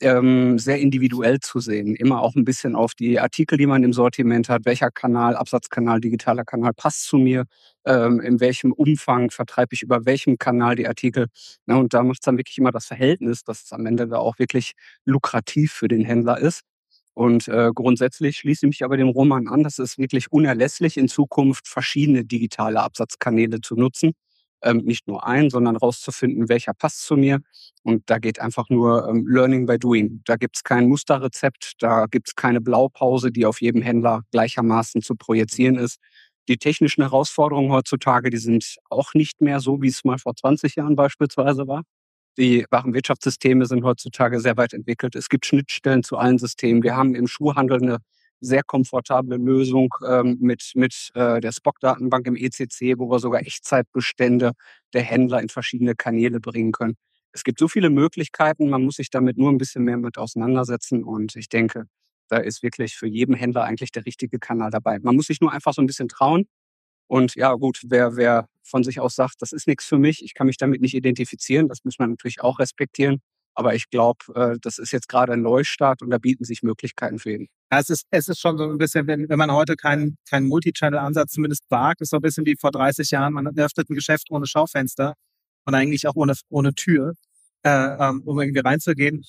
ähm, sehr individuell zu sehen. Immer auch ein bisschen auf die Artikel, die man im Sortiment hat, welcher Kanal, Absatzkanal, digitaler Kanal passt zu mir, ähm, in welchem Umfang vertreibe ich über welchem Kanal die Artikel. Na, und da macht es dann wirklich immer das Verhältnis, dass es am Ende da auch wirklich lukrativ für den Händler ist. Und äh, grundsätzlich schließe ich mich aber dem Roman an, dass es wirklich unerlässlich in Zukunft verschiedene digitale Absatzkanäle zu nutzen. Ähm, nicht nur ein, sondern rauszufinden, welcher passt zu mir. Und da geht einfach nur ähm, Learning by Doing. Da gibt es kein Musterrezept, da gibt es keine Blaupause, die auf jedem Händler gleichermaßen zu projizieren ist. Die technischen Herausforderungen heutzutage, die sind auch nicht mehr so, wie es mal vor 20 Jahren beispielsweise war. Die Warenwirtschaftssysteme sind heutzutage sehr weit entwickelt. Es gibt Schnittstellen zu allen Systemen. Wir haben im Schuhhandel eine sehr komfortable Lösung ähm, mit, mit äh, der Spock-Datenbank im ECC, wo wir sogar Echtzeitbestände der Händler in verschiedene Kanäle bringen können. Es gibt so viele Möglichkeiten, man muss sich damit nur ein bisschen mehr mit auseinandersetzen und ich denke, da ist wirklich für jeden Händler eigentlich der richtige Kanal dabei. Man muss sich nur einfach so ein bisschen trauen und ja, gut, wer, wer von sich aus sagt, das ist nichts für mich, ich kann mich damit nicht identifizieren, das muss man natürlich auch respektieren. Aber ich glaube, äh, das ist jetzt gerade ein Neustart und da bieten sich Möglichkeiten für ihn. Ja, es ist, es ist schon so ein bisschen, wenn, wenn man heute keinen keinen Multichannel-Ansatz zumindest wagt, ist so ein bisschen wie vor 30 Jahren, man öffnet ein Geschäft ohne Schaufenster und eigentlich auch ohne, ohne Tür, äh, ähm, um irgendwie reinzugehen.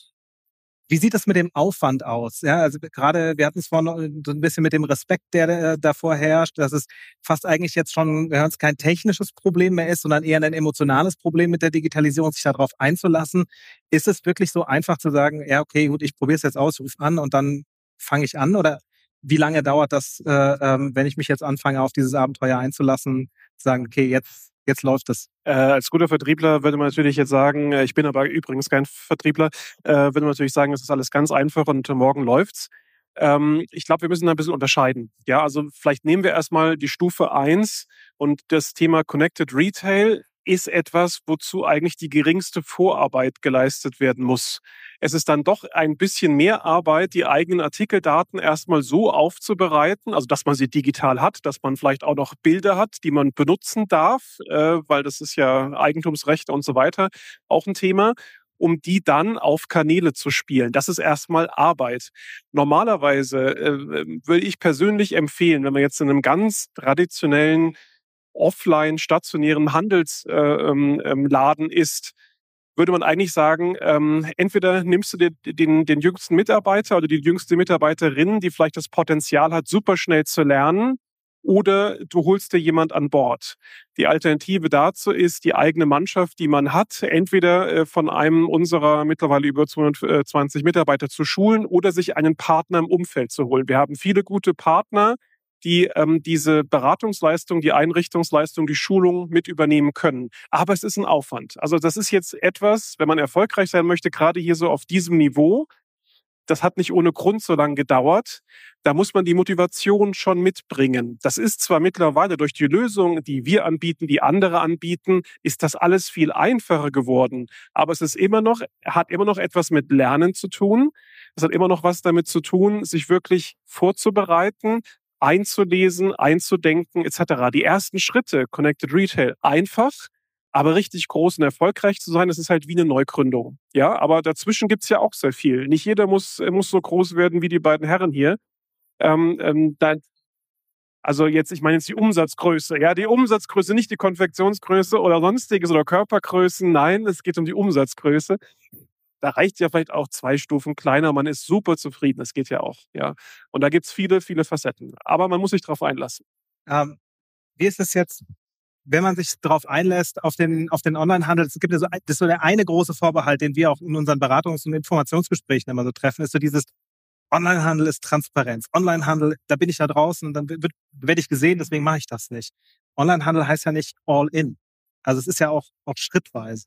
Wie sieht das mit dem Aufwand aus? Ja, also gerade, wir hatten es vorhin so ein bisschen mit dem Respekt, der äh, davor herrscht, dass es fast eigentlich jetzt schon es kein technisches Problem mehr ist, sondern eher ein emotionales Problem mit der Digitalisierung, sich darauf einzulassen. Ist es wirklich so einfach zu sagen, ja, okay, gut, ich probiere es jetzt aus, ruf an und dann fange ich an? Oder wie lange dauert das, äh, ähm, wenn ich mich jetzt anfange, auf dieses Abenteuer einzulassen, zu sagen, okay, jetzt jetzt läuft es. Äh, als guter Vertriebler würde man natürlich jetzt sagen, äh, ich bin aber übrigens kein Vertriebler, äh, würde man natürlich sagen, es ist alles ganz einfach und morgen läuft's. Ähm, ich glaube, wir müssen da ein bisschen unterscheiden. Ja, also vielleicht nehmen wir erstmal die Stufe eins und das Thema Connected Retail ist etwas, wozu eigentlich die geringste Vorarbeit geleistet werden muss. Es ist dann doch ein bisschen mehr Arbeit, die eigenen Artikeldaten erstmal so aufzubereiten, also dass man sie digital hat, dass man vielleicht auch noch Bilder hat, die man benutzen darf, äh, weil das ist ja Eigentumsrechte und so weiter auch ein Thema um die dann auf Kanäle zu spielen. Das ist erstmal Arbeit. Normalerweise äh, würde ich persönlich empfehlen, wenn man jetzt in einem ganz traditionellen offline stationären Handelsladen äh, ähm, ähm ist, würde man eigentlich sagen, ähm, entweder nimmst du dir den, den jüngsten Mitarbeiter oder die jüngste Mitarbeiterin, die vielleicht das Potenzial hat, super schnell zu lernen, oder du holst dir jemand an Bord. Die Alternative dazu ist die eigene Mannschaft, die man hat, entweder äh, von einem unserer mittlerweile über 220 Mitarbeiter zu schulen oder sich einen Partner im Umfeld zu holen. Wir haben viele gute Partner, die ähm, diese Beratungsleistung, die Einrichtungsleistung, die Schulung mit übernehmen können. Aber es ist ein Aufwand. Also das ist jetzt etwas, wenn man erfolgreich sein möchte, gerade hier so auf diesem Niveau, das hat nicht ohne Grund so lange gedauert. Da muss man die Motivation schon mitbringen. Das ist zwar mittlerweile durch die Lösungen, die wir anbieten, die andere anbieten, ist das alles viel einfacher geworden. Aber es ist immer noch, hat immer noch etwas mit Lernen zu tun. Es hat immer noch was damit zu tun, sich wirklich vorzubereiten, einzulesen, einzudenken etc. Die ersten Schritte Connected Retail einfach, aber richtig groß und erfolgreich zu sein, das ist halt wie eine Neugründung. Ja, aber dazwischen gibt's ja auch sehr viel. Nicht jeder muss, muss so groß werden wie die beiden Herren hier. Ähm, ähm, da, also jetzt, ich meine jetzt die Umsatzgröße, ja, die Umsatzgröße, nicht die Konfektionsgröße oder sonstiges oder Körpergrößen. Nein, es geht um die Umsatzgröße. Da reicht ja vielleicht auch zwei Stufen kleiner. Man ist super zufrieden. Das geht ja auch, ja. Und da gibt's viele, viele Facetten. Aber man muss sich darauf einlassen. Ähm, wie ist es jetzt wenn man sich darauf einlässt, auf den, auf den Onlinehandel, es gibt ja so, das ist so der eine große Vorbehalt, den wir auch in unseren Beratungs- und Informationsgesprächen immer so treffen, ist so dieses Onlinehandel ist Transparenz. Onlinehandel, da bin ich da draußen und dann wird, werde ich gesehen, deswegen mache ich das nicht. Onlinehandel heißt ja nicht all in. Also es ist ja auch, auch schrittweise.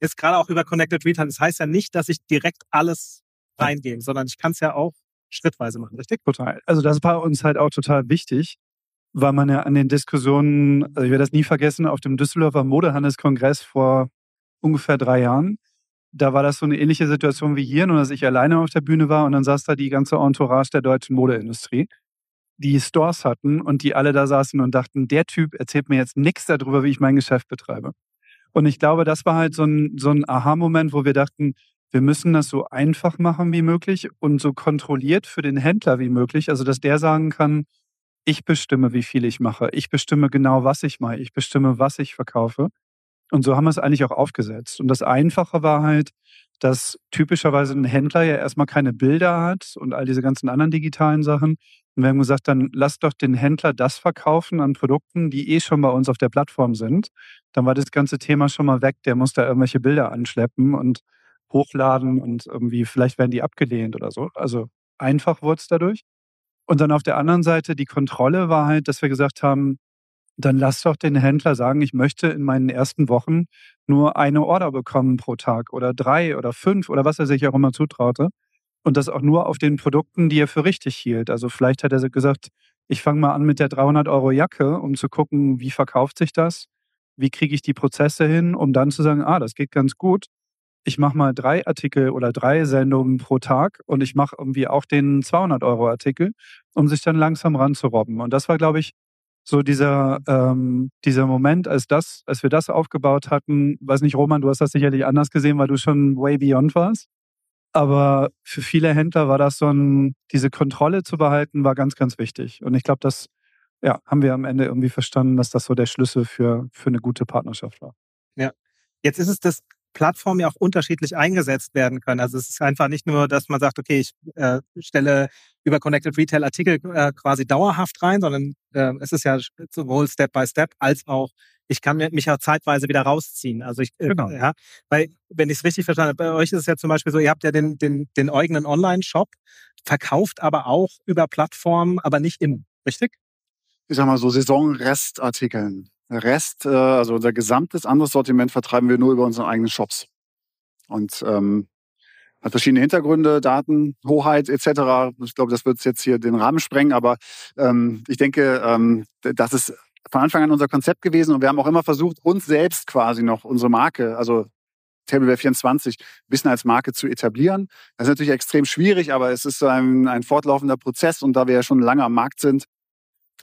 Jetzt gerade auch über Connected Retail, das heißt ja nicht, dass ich direkt alles reingebe, sondern ich kann es ja auch schrittweise machen, richtig? Total. Also das war uns halt auch total wichtig, weil man ja an den Diskussionen, also ich werde das nie vergessen, auf dem Düsseldorfer Modehandelskongress vor ungefähr drei Jahren, da war das so eine ähnliche Situation wie hier, nur dass ich alleine auf der Bühne war und dann saß da die ganze Entourage der deutschen Modeindustrie, die Stores hatten und die alle da saßen und dachten, der Typ erzählt mir jetzt nichts darüber, wie ich mein Geschäft betreibe. Und ich glaube, das war halt so ein, so ein Aha-Moment, wo wir dachten, wir müssen das so einfach machen wie möglich und so kontrolliert für den Händler wie möglich. Also, dass der sagen kann, ich bestimme, wie viel ich mache. Ich bestimme genau, was ich mache. Ich bestimme, was ich verkaufe. Und so haben wir es eigentlich auch aufgesetzt. Und das Einfache war halt, dass typischerweise ein Händler ja erstmal keine Bilder hat und all diese ganzen anderen digitalen Sachen. Und wir haben gesagt, dann lass doch den Händler das verkaufen an Produkten, die eh schon bei uns auf der Plattform sind. Dann war das ganze Thema schon mal weg. Der muss da irgendwelche Bilder anschleppen und hochladen und irgendwie vielleicht werden die abgelehnt oder so. Also einfach wurde es dadurch. Und dann auf der anderen Seite die Kontrolle war halt, dass wir gesagt haben, dann lass doch den Händler sagen, ich möchte in meinen ersten Wochen nur eine Order bekommen pro Tag oder drei oder fünf oder was er sich auch immer zutraute. Und das auch nur auf den Produkten, die er für richtig hielt. Also vielleicht hat er gesagt, ich fange mal an mit der 300 Euro Jacke, um zu gucken, wie verkauft sich das, wie kriege ich die Prozesse hin, um dann zu sagen, ah, das geht ganz gut ich mache mal drei Artikel oder drei Sendungen pro Tag und ich mache irgendwie auch den 200-Euro-Artikel, um sich dann langsam ranzurobben. Und das war, glaube ich, so dieser, ähm, dieser Moment, als, das, als wir das aufgebaut hatten. Weiß nicht, Roman, du hast das sicherlich anders gesehen, weil du schon way beyond warst. Aber für viele Händler war das so ein, diese Kontrolle zu behalten, war ganz, ganz wichtig. Und ich glaube, das ja, haben wir am Ende irgendwie verstanden, dass das so der Schlüssel für, für eine gute Partnerschaft war. Ja. Jetzt ist es das Plattformen ja auch unterschiedlich eingesetzt werden können. Also es ist einfach nicht nur, dass man sagt, okay, ich äh, stelle über Connected Retail Artikel äh, quasi dauerhaft rein, sondern äh, es ist ja sowohl Step by Step als auch ich kann mich ja zeitweise wieder rausziehen. Also ich, äh, genau. ja, weil, wenn ich es richtig verstanden habe, bei euch ist es ja zum Beispiel so, ihr habt ja den, den, den eigenen Online-Shop, verkauft aber auch über Plattformen, aber nicht im, richtig? Ich sag mal so Saisonrestartikeln. Rest, äh, also unser gesamtes anderes Sortiment vertreiben wir nur über unsere eigenen Shops. Und ähm, hat verschiedene Hintergründe, Daten, Hoheit etc. Ich glaube, das wird jetzt hier den Rahmen sprengen, aber ähm, ich denke, ähm, das ist von Anfang an unser Konzept gewesen und wir haben auch immer versucht, uns selbst quasi noch unsere Marke, also Tableware 24, ein bisschen als Marke zu etablieren. Das ist natürlich extrem schwierig, aber es ist ein, ein fortlaufender Prozess und da wir ja schon lange am Markt sind,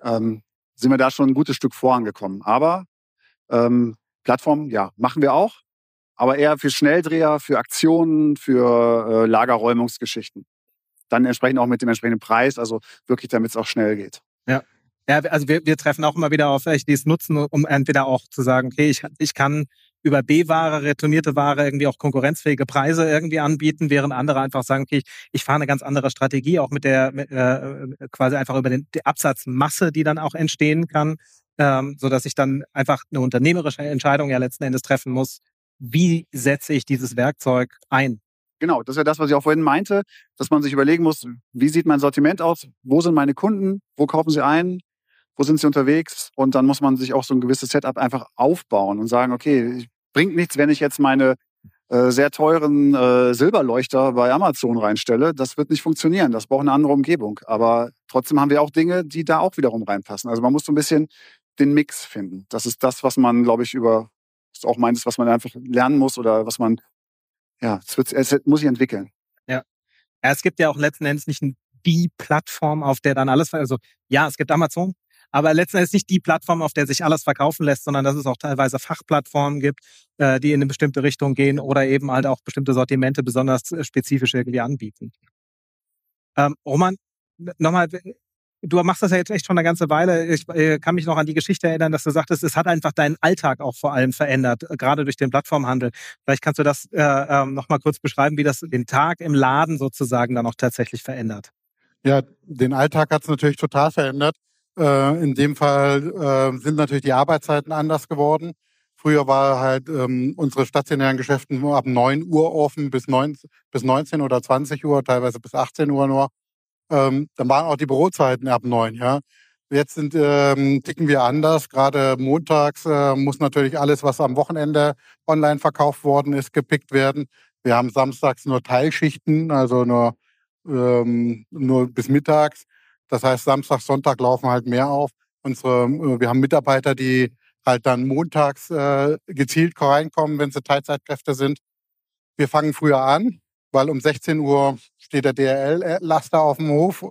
ähm, sind wir da schon ein gutes Stück vorangekommen. Aber ähm, Plattform, ja, machen wir auch, aber eher für Schnelldreher, für Aktionen, für äh, Lagerräumungsgeschichten. Dann entsprechend auch mit dem entsprechenden Preis, also wirklich, damit es auch schnell geht. Ja. Ja, also wir, wir treffen auch immer wieder auf die es nutzen, um entweder auch zu sagen, okay, ich, ich kann über B-Ware, retournierte Ware irgendwie auch konkurrenzfähige Preise irgendwie anbieten, während andere einfach sagen, okay, ich, ich fahre eine ganz andere Strategie, auch mit der mit, äh, quasi einfach über den, die Absatzmasse, die dann auch entstehen kann, ähm, so dass ich dann einfach eine unternehmerische Entscheidung ja letzten Endes treffen muss. Wie setze ich dieses Werkzeug ein? Genau, das ist ja das, was ich auch vorhin meinte, dass man sich überlegen muss, wie sieht mein Sortiment aus? Wo sind meine Kunden? Wo kaufen sie ein? Wo sind sie unterwegs? Und dann muss man sich auch so ein gewisses Setup einfach aufbauen und sagen, okay, bringt nichts, wenn ich jetzt meine äh, sehr teuren äh, Silberleuchter bei Amazon reinstelle. Das wird nicht funktionieren. Das braucht eine andere Umgebung. Aber trotzdem haben wir auch Dinge, die da auch wiederum reinpassen. Also man muss so ein bisschen den Mix finden. Das ist das, was man, glaube ich, über, das auch meint, was man einfach lernen muss oder was man, ja, es, wird, es muss sich entwickeln. Ja. ja. Es gibt ja auch letzten Endes nicht die Plattform, auf der dann alles, also ja, es gibt Amazon, aber letzten Endes nicht die Plattform, auf der sich alles verkaufen lässt, sondern dass es auch teilweise Fachplattformen gibt, äh, die in eine bestimmte Richtung gehen oder eben halt auch bestimmte Sortimente besonders äh, spezifisch irgendwie anbieten. Ähm, Roman, nochmal, du machst das ja jetzt echt schon eine ganze Weile. Ich äh, kann mich noch an die Geschichte erinnern, dass du sagtest, es hat einfach deinen Alltag auch vor allem verändert, äh, gerade durch den Plattformhandel. Vielleicht kannst du das äh, ähm, nochmal kurz beschreiben, wie das den Tag im Laden sozusagen dann auch tatsächlich verändert. Ja, den Alltag hat es natürlich total verändert. Äh, in dem Fall äh, sind natürlich die Arbeitszeiten anders geworden. Früher war halt ähm, unsere stationären Geschäfte nur ab 9 Uhr offen bis, 9, bis 19 oder 20 Uhr, teilweise bis 18 Uhr nur. Ähm, dann waren auch die Bürozeiten ab 9, ja. Jetzt sind, ähm, ticken wir anders. Gerade montags äh, muss natürlich alles, was am Wochenende online verkauft worden ist, gepickt werden. Wir haben samstags nur Teilschichten, also nur, ähm, nur bis mittags. Das heißt, Samstag, Sonntag laufen halt mehr auf. Unsere, äh, wir haben Mitarbeiter, die halt dann montags äh, gezielt reinkommen, wenn sie Teilzeitkräfte sind. Wir fangen früher an, weil um 16 Uhr steht der DRL-Laster auf dem Hof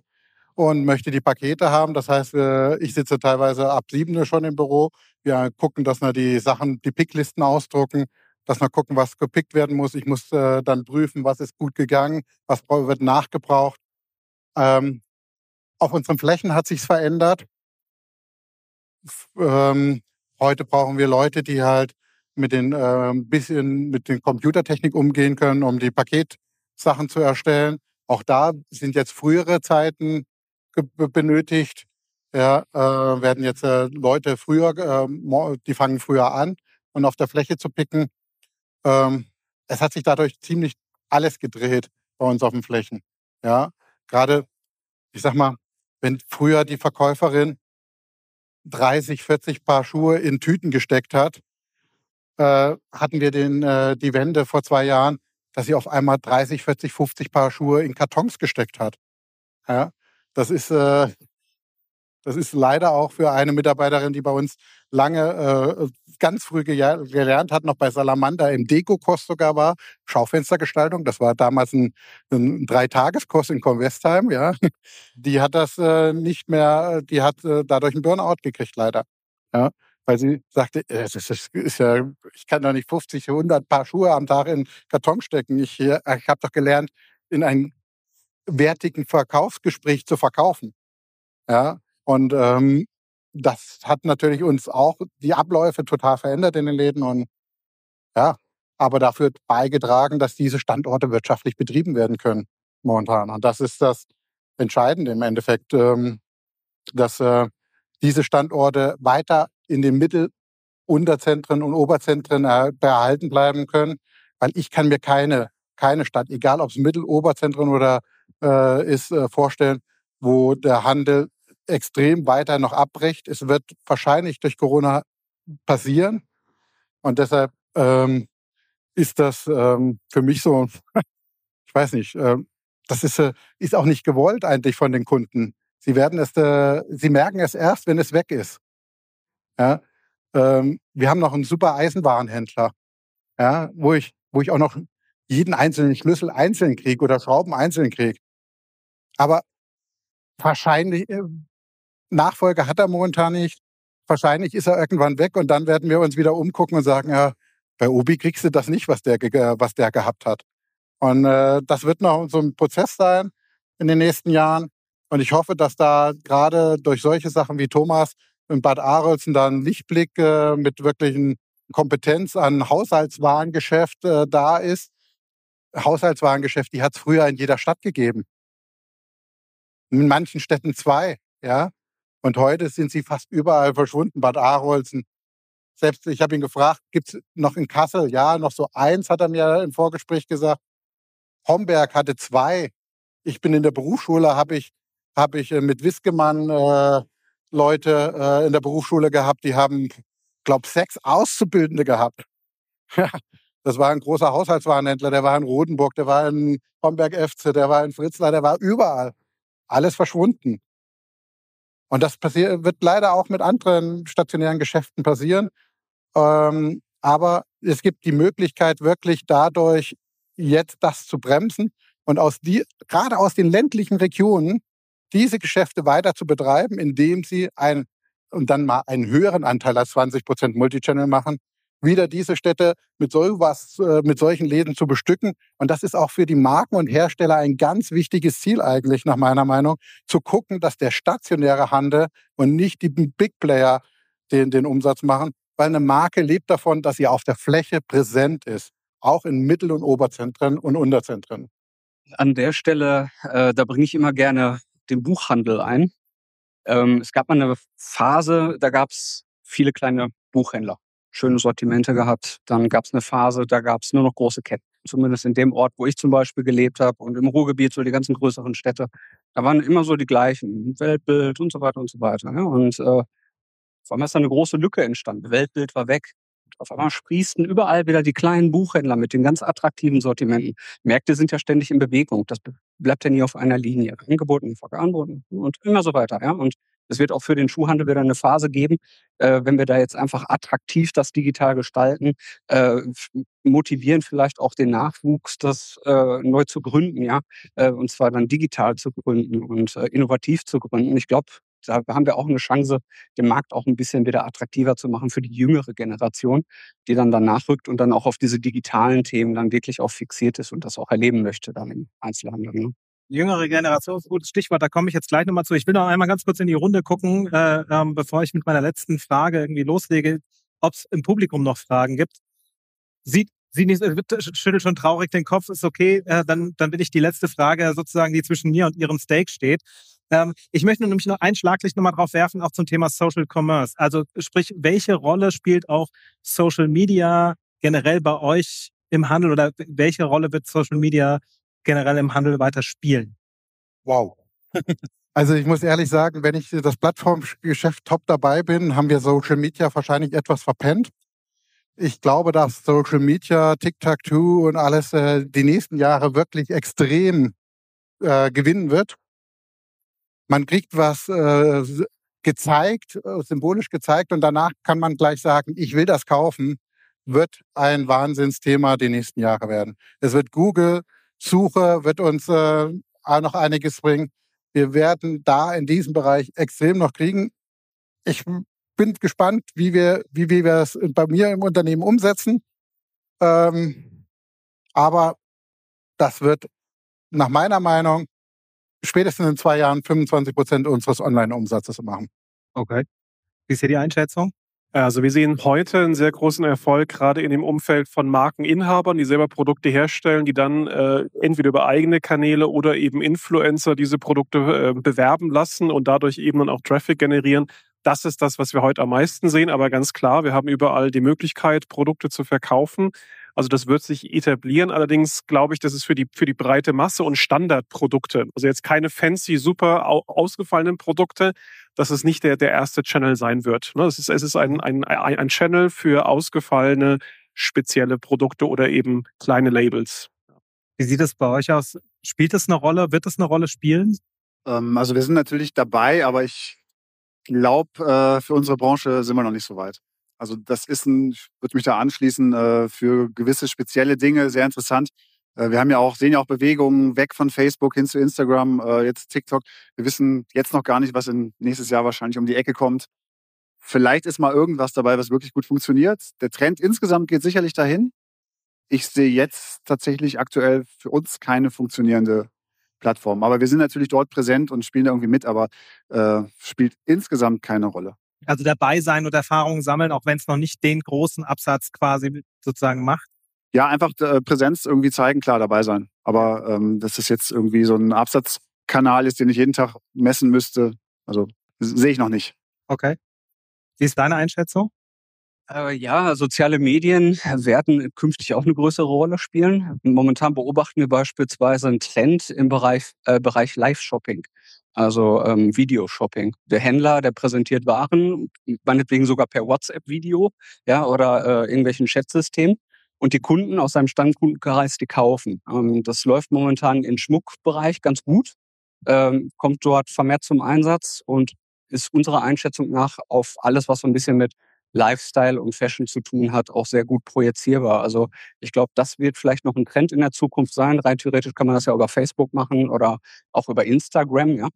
und möchte die Pakete haben. Das heißt, ich sitze teilweise ab 7 Uhr schon im Büro. Wir gucken, dass wir die Sachen, die Picklisten ausdrucken, dass wir gucken, was gepickt werden muss. Ich muss äh, dann prüfen, was ist gut gegangen, was wird nachgebraucht. Ähm, auf unseren Flächen hat sich's verändert. Ähm, heute brauchen wir Leute, die halt mit den äh, bisschen mit den Computertechnik umgehen können, um die Paketsachen zu erstellen. Auch da sind jetzt frühere Zeiten benötigt. Ja, äh, werden jetzt äh, Leute früher, äh, die fangen früher an und auf der Fläche zu picken. Ähm, es hat sich dadurch ziemlich alles gedreht bei uns auf den Flächen. Ja, gerade, ich sag mal, wenn früher die Verkäuferin 30, 40 Paar Schuhe in Tüten gesteckt hat, äh, hatten wir den, äh, die Wende vor zwei Jahren, dass sie auf einmal 30, 40, 50 Paar Schuhe in Kartons gesteckt hat. Ja, das ist, äh, das ist leider auch für eine Mitarbeiterin, die bei uns lange äh, ganz früh gelernt hat, noch bei Salamander im Dekokurs sogar war, Schaufenstergestaltung. Das war damals ein, ein Dreitageskurs in Convestheim, ja. Die hat das äh, nicht mehr, die hat äh, dadurch einen Burnout gekriegt, leider. Ja. Weil sie sagte, äh, das ist, ist ja, ich kann doch nicht 50, 100 Paar Schuhe am Tag in Karton stecken. Ich, äh, ich habe doch gelernt, in einem wertigen Verkaufsgespräch zu verkaufen. Ja, und ähm, das hat natürlich uns auch die Abläufe total verändert in den Läden und ja, aber dafür beigetragen, dass diese Standorte wirtschaftlich betrieben werden können momentan. Und das ist das Entscheidende im Endeffekt, ähm, dass äh, diese Standorte weiter in den Mittel-, Unterzentren und Oberzentren äh, behalten bleiben können, weil ich kann mir keine, keine Stadt, egal ob es Mittel-, Oberzentren oder äh, ist, äh, vorstellen, wo der Handel extrem weiter noch abbricht. Es wird wahrscheinlich durch Corona passieren. Und deshalb ähm, ist das ähm, für mich so, ich weiß nicht, äh, das ist, äh, ist auch nicht gewollt eigentlich von den Kunden. Sie werden es, äh, sie merken es erst, wenn es weg ist. Ja? Ähm, wir haben noch einen super Eisenwarenhändler, ja, wo ich, wo ich auch noch jeden einzelnen Schlüssel einzeln kriege oder Schrauben einzeln kriege. Aber wahrscheinlich, äh, Nachfolger hat er momentan nicht. Wahrscheinlich ist er irgendwann weg und dann werden wir uns wieder umgucken und sagen, ja, bei Obi kriegst du das nicht, was der, was der gehabt hat. Und äh, das wird noch so ein Prozess sein in den nächsten Jahren. Und ich hoffe, dass da gerade durch solche Sachen wie Thomas in Bad Arolsen da ein Lichtblick äh, mit wirklichen Kompetenz an Haushaltswarengeschäft äh, da ist. Haushaltswarengeschäft, die hat es früher in jeder Stadt gegeben. In manchen Städten zwei, ja. Und heute sind sie fast überall verschwunden. Bad Arolsen. Selbst ich habe ihn gefragt, gibt es noch in Kassel? Ja, noch so eins, hat er mir im Vorgespräch gesagt. Homberg hatte zwei. Ich bin in der Berufsschule, habe ich, hab ich äh, mit Wiskemann äh, Leute äh, in der Berufsschule gehabt, die haben, glaube sechs Auszubildende gehabt. das war ein großer Haushaltswarenhändler, der war in Rodenburg, der war in Homberg FC, der war in Fritzlar, der war überall. Alles verschwunden. Und das wird leider auch mit anderen stationären Geschäften passieren. Ähm, aber es gibt die Möglichkeit, wirklich dadurch jetzt das zu bremsen und aus die, gerade aus den ländlichen Regionen diese Geschäfte weiter zu betreiben, indem sie ein, und dann mal einen höheren Anteil als 20 Prozent Multichannel machen, wieder diese Städte mit, sowas, äh, mit solchen Läden zu bestücken. Und das ist auch für die Marken und Hersteller ein ganz wichtiges Ziel eigentlich, nach meiner Meinung, zu gucken, dass der stationäre Handel und nicht die Big Player den, den Umsatz machen, weil eine Marke lebt davon, dass sie auf der Fläche präsent ist, auch in Mittel- und Oberzentren und Unterzentren. An der Stelle, äh, da bringe ich immer gerne den Buchhandel ein. Ähm, es gab mal eine Phase, da gab es viele kleine Buchhändler, schöne Sortimente gehabt. Dann gab es eine Phase, da gab es nur noch große Ketten. Zumindest in dem Ort, wo ich zum Beispiel gelebt habe und im Ruhrgebiet, so die ganzen größeren Städte. Da waren immer so die gleichen, Weltbild und so weiter und so weiter. Ja. Und äh, auf einmal ist da eine große Lücke entstanden. Weltbild war weg. Auf einmal sprießen überall wieder die kleinen Buchhändler mit den ganz attraktiven Sortimenten. Märkte sind ja ständig in Bewegung. Das bleibt ja nie auf einer Linie. Angeboten, angeboten und immer so weiter. Ja? Und es wird auch für den Schuhhandel wieder eine Phase geben, äh, wenn wir da jetzt einfach attraktiv das digital gestalten, äh, motivieren vielleicht auch den Nachwuchs, das äh, neu zu gründen, ja, äh, und zwar dann digital zu gründen und äh, innovativ zu gründen. Ich glaube, da haben wir auch eine Chance, den Markt auch ein bisschen wieder attraktiver zu machen für die jüngere Generation, die dann danach rückt und dann auch auf diese digitalen Themen dann wirklich auch fixiert ist und das auch erleben möchte dann im Einzelhandel. Ne? Jüngere Generation ist ein gutes Stichwort, da komme ich jetzt gleich nochmal zu. Ich will noch einmal ganz kurz in die Runde gucken, äh, ähm, bevor ich mit meiner letzten Frage irgendwie loslege, ob es im Publikum noch Fragen gibt. Sieht Sie nicht, schüttelt schon traurig den Kopf, ist okay, äh, dann, dann bin ich die letzte Frage sozusagen, die zwischen mir und Ihrem Steak steht. Ähm, ich möchte nämlich noch ein Schlaglicht nochmal drauf werfen, auch zum Thema Social Commerce. Also sprich, welche Rolle spielt auch Social Media generell bei euch im Handel oder welche Rolle wird Social Media generell im Handel weiter spielen? Wow. Also ich muss ehrlich sagen, wenn ich das Plattformgeschäft top dabei bin, haben wir Social Media wahrscheinlich etwas verpennt. Ich glaube, dass Social Media, TikTok-Two und alles äh, die nächsten Jahre wirklich extrem äh, gewinnen wird man kriegt was äh, gezeigt, äh, symbolisch gezeigt und danach kann man gleich sagen, ich will das kaufen, wird ein Wahnsinnsthema die nächsten Jahre werden. Es wird Google, Suche wird uns äh, auch noch einiges bringen. Wir werden da in diesem Bereich extrem noch kriegen. Ich bin gespannt, wie wir, wie, wie wir es bei mir im Unternehmen umsetzen. Ähm, aber das wird nach meiner Meinung spätestens in zwei Jahren 25 Prozent unseres Online-Umsatzes machen. Okay. Wie ist hier die Einschätzung? Also wir sehen heute einen sehr großen Erfolg, gerade in dem Umfeld von Markeninhabern, die selber Produkte herstellen, die dann äh, entweder über eigene Kanäle oder eben Influencer diese Produkte äh, bewerben lassen und dadurch eben dann auch Traffic generieren. Das ist das, was wir heute am meisten sehen. Aber ganz klar, wir haben überall die Möglichkeit, Produkte zu verkaufen. Also das wird sich etablieren. Allerdings glaube ich, das ist für die, für die breite Masse und Standardprodukte, also jetzt keine fancy, super ausgefallenen Produkte, dass es nicht der, der erste Channel sein wird. Ne? Es ist, es ist ein, ein, ein Channel für ausgefallene, spezielle Produkte oder eben kleine Labels. Wie sieht es bei euch aus? Spielt es eine Rolle? Wird es eine Rolle spielen? Ähm, also wir sind natürlich dabei, aber ich glaube, äh, für unsere Branche sind wir noch nicht so weit. Also das ist ein, ich würde mich da anschließen, äh, für gewisse spezielle Dinge sehr interessant. Äh, wir haben ja auch, sehen ja auch Bewegungen weg von Facebook hin zu Instagram, äh, jetzt TikTok. Wir wissen jetzt noch gar nicht, was in nächstes Jahr wahrscheinlich um die Ecke kommt. Vielleicht ist mal irgendwas dabei, was wirklich gut funktioniert. Der Trend insgesamt geht sicherlich dahin. Ich sehe jetzt tatsächlich aktuell für uns keine funktionierende Plattform. Aber wir sind natürlich dort präsent und spielen da irgendwie mit, aber äh, spielt insgesamt keine Rolle. Also dabei sein und Erfahrungen sammeln, auch wenn es noch nicht den großen Absatz quasi sozusagen macht. Ja, einfach äh, Präsenz irgendwie zeigen, klar dabei sein. Aber ähm, dass das jetzt irgendwie so ein Absatzkanal ist, den ich jeden Tag messen müsste, also sehe ich noch nicht. Okay. Wie ist deine Einschätzung? Äh, ja, soziale Medien werden künftig auch eine größere Rolle spielen. Momentan beobachten wir beispielsweise einen Trend im Bereich, äh, Bereich Live-Shopping, also ähm, Videoshopping. Der Händler, der präsentiert Waren, meinetwegen sogar per WhatsApp-Video ja, oder äh, irgendwelchen Chatsystemen. Und die Kunden aus seinem Stammkundenkreis, die kaufen. Ähm, das läuft momentan im Schmuckbereich ganz gut, ähm, kommt dort vermehrt zum Einsatz und ist unserer Einschätzung nach auf alles, was so ein bisschen mit Lifestyle und Fashion zu tun hat, auch sehr gut projizierbar. Also ich glaube, das wird vielleicht noch ein Trend in der Zukunft sein. Rein theoretisch kann man das ja über Facebook machen oder auch über Instagram, ja.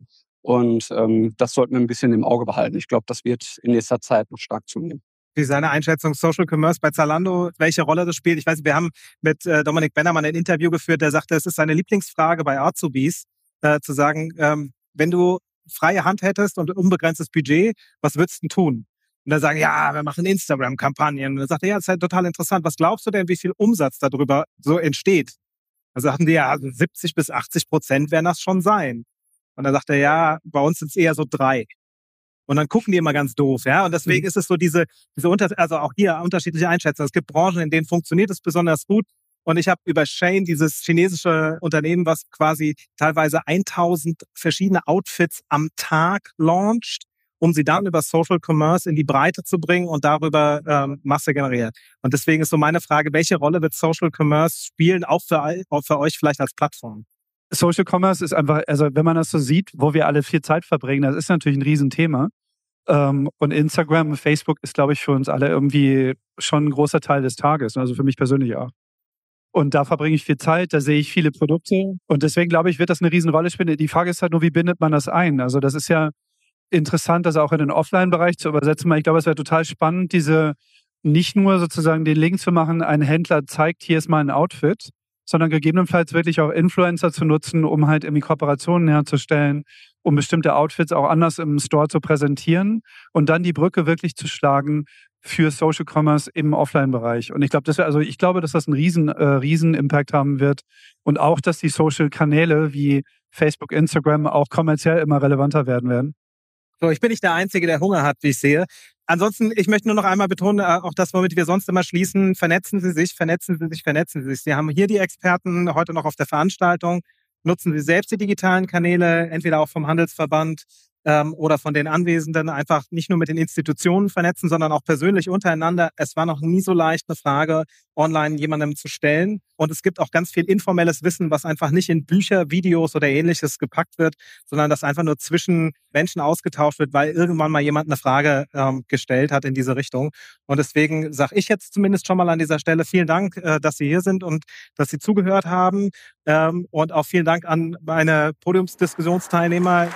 Und ähm, das sollten wir ein bisschen im Auge behalten. Ich glaube, das wird in nächster Zeit noch stark zunehmen. Wie seine Einschätzung Social Commerce bei Zalando, welche Rolle das spielt? Ich weiß, wir haben mit äh, Dominik Bennermann ein Interview geführt, der sagte, es ist seine Lieblingsfrage bei Azubis, äh, zu sagen, ähm, wenn du freie Hand hättest und unbegrenztes Budget, was würdest du tun? Und dann sagen, ja, wir machen Instagram-Kampagnen. Und dann sagt er, ja, das ist halt total interessant. Was glaubst du denn, wie viel Umsatz darüber so entsteht? Da sagten die, ja, 70 bis 80 Prozent werden das schon sein. Und dann sagt er, ja, bei uns sind es eher so drei. Und dann gucken die immer ganz doof, ja. Und deswegen mhm. ist es so diese, diese Unter also auch hier unterschiedliche Einschätzungen. Es gibt Branchen, in denen funktioniert es besonders gut. Und ich habe über Shane, dieses chinesische Unternehmen, was quasi teilweise 1000 verschiedene Outfits am Tag launcht um sie dann über Social Commerce in die Breite zu bringen und darüber ähm, Masse generieren. Und deswegen ist so meine Frage, welche Rolle wird Social Commerce spielen, auch für, auch für euch vielleicht als Plattform? Social Commerce ist einfach, also wenn man das so sieht, wo wir alle viel Zeit verbringen, das ist natürlich ein Riesenthema. Ähm, und Instagram, Facebook ist, glaube ich, für uns alle irgendwie schon ein großer Teil des Tages. Also für mich persönlich auch. Und da verbringe ich viel Zeit, da sehe ich viele Produkte. Und deswegen glaube ich, wird das eine Riesenrolle spielen. Die Frage ist halt nur, wie bindet man das ein? Also das ist ja, interessant, das auch in den Offline-Bereich zu übersetzen, weil ich glaube, es wäre total spannend, diese nicht nur sozusagen den Link zu machen, ein Händler zeigt, hier ist mein Outfit, sondern gegebenenfalls wirklich auch Influencer zu nutzen, um halt irgendwie Kooperationen herzustellen, um bestimmte Outfits auch anders im Store zu präsentieren und dann die Brücke wirklich zu schlagen für Social Commerce im Offline-Bereich. Und ich glaube, das also ich glaube, dass das einen riesen, äh, riesen Impact haben wird und auch, dass die Social-Kanäle wie Facebook, Instagram auch kommerziell immer relevanter werden werden. So, ich bin nicht der Einzige, der Hunger hat, wie ich sehe. Ansonsten, ich möchte nur noch einmal betonen, äh, auch das, womit wir sonst immer schließen, vernetzen Sie sich, vernetzen Sie sich, vernetzen Sie sich. Sie haben hier die Experten heute noch auf der Veranstaltung. Nutzen Sie selbst die digitalen Kanäle, entweder auch vom Handelsverband ähm, oder von den Anwesenden einfach nicht nur mit den Institutionen vernetzen, sondern auch persönlich untereinander. Es war noch nie so leicht, eine Frage online jemandem zu stellen. Und es gibt auch ganz viel informelles Wissen, was einfach nicht in Bücher, Videos oder ähnliches gepackt wird, sondern das einfach nur zwischen Menschen ausgetauscht wird, weil irgendwann mal jemand eine Frage ähm, gestellt hat in diese Richtung. Und deswegen sage ich jetzt zumindest schon mal an dieser Stelle vielen Dank, äh, dass Sie hier sind und dass Sie zugehört haben. Ähm, und auch vielen Dank an meine Podiumsdiskussionsteilnehmer.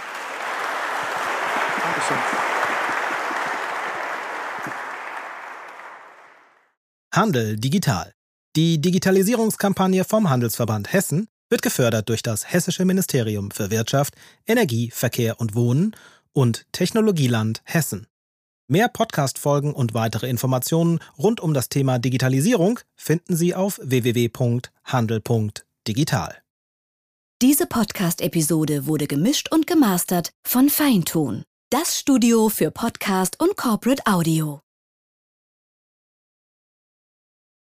Handel digital. Die Digitalisierungskampagne vom Handelsverband Hessen wird gefördert durch das Hessische Ministerium für Wirtschaft, Energie, Verkehr und Wohnen und Technologieland Hessen. Mehr Podcast-Folgen und weitere Informationen rund um das Thema Digitalisierung finden Sie auf www.handel.digital. Diese Podcast-Episode wurde gemischt und gemastert von Feintun, das Studio für Podcast und Corporate Audio.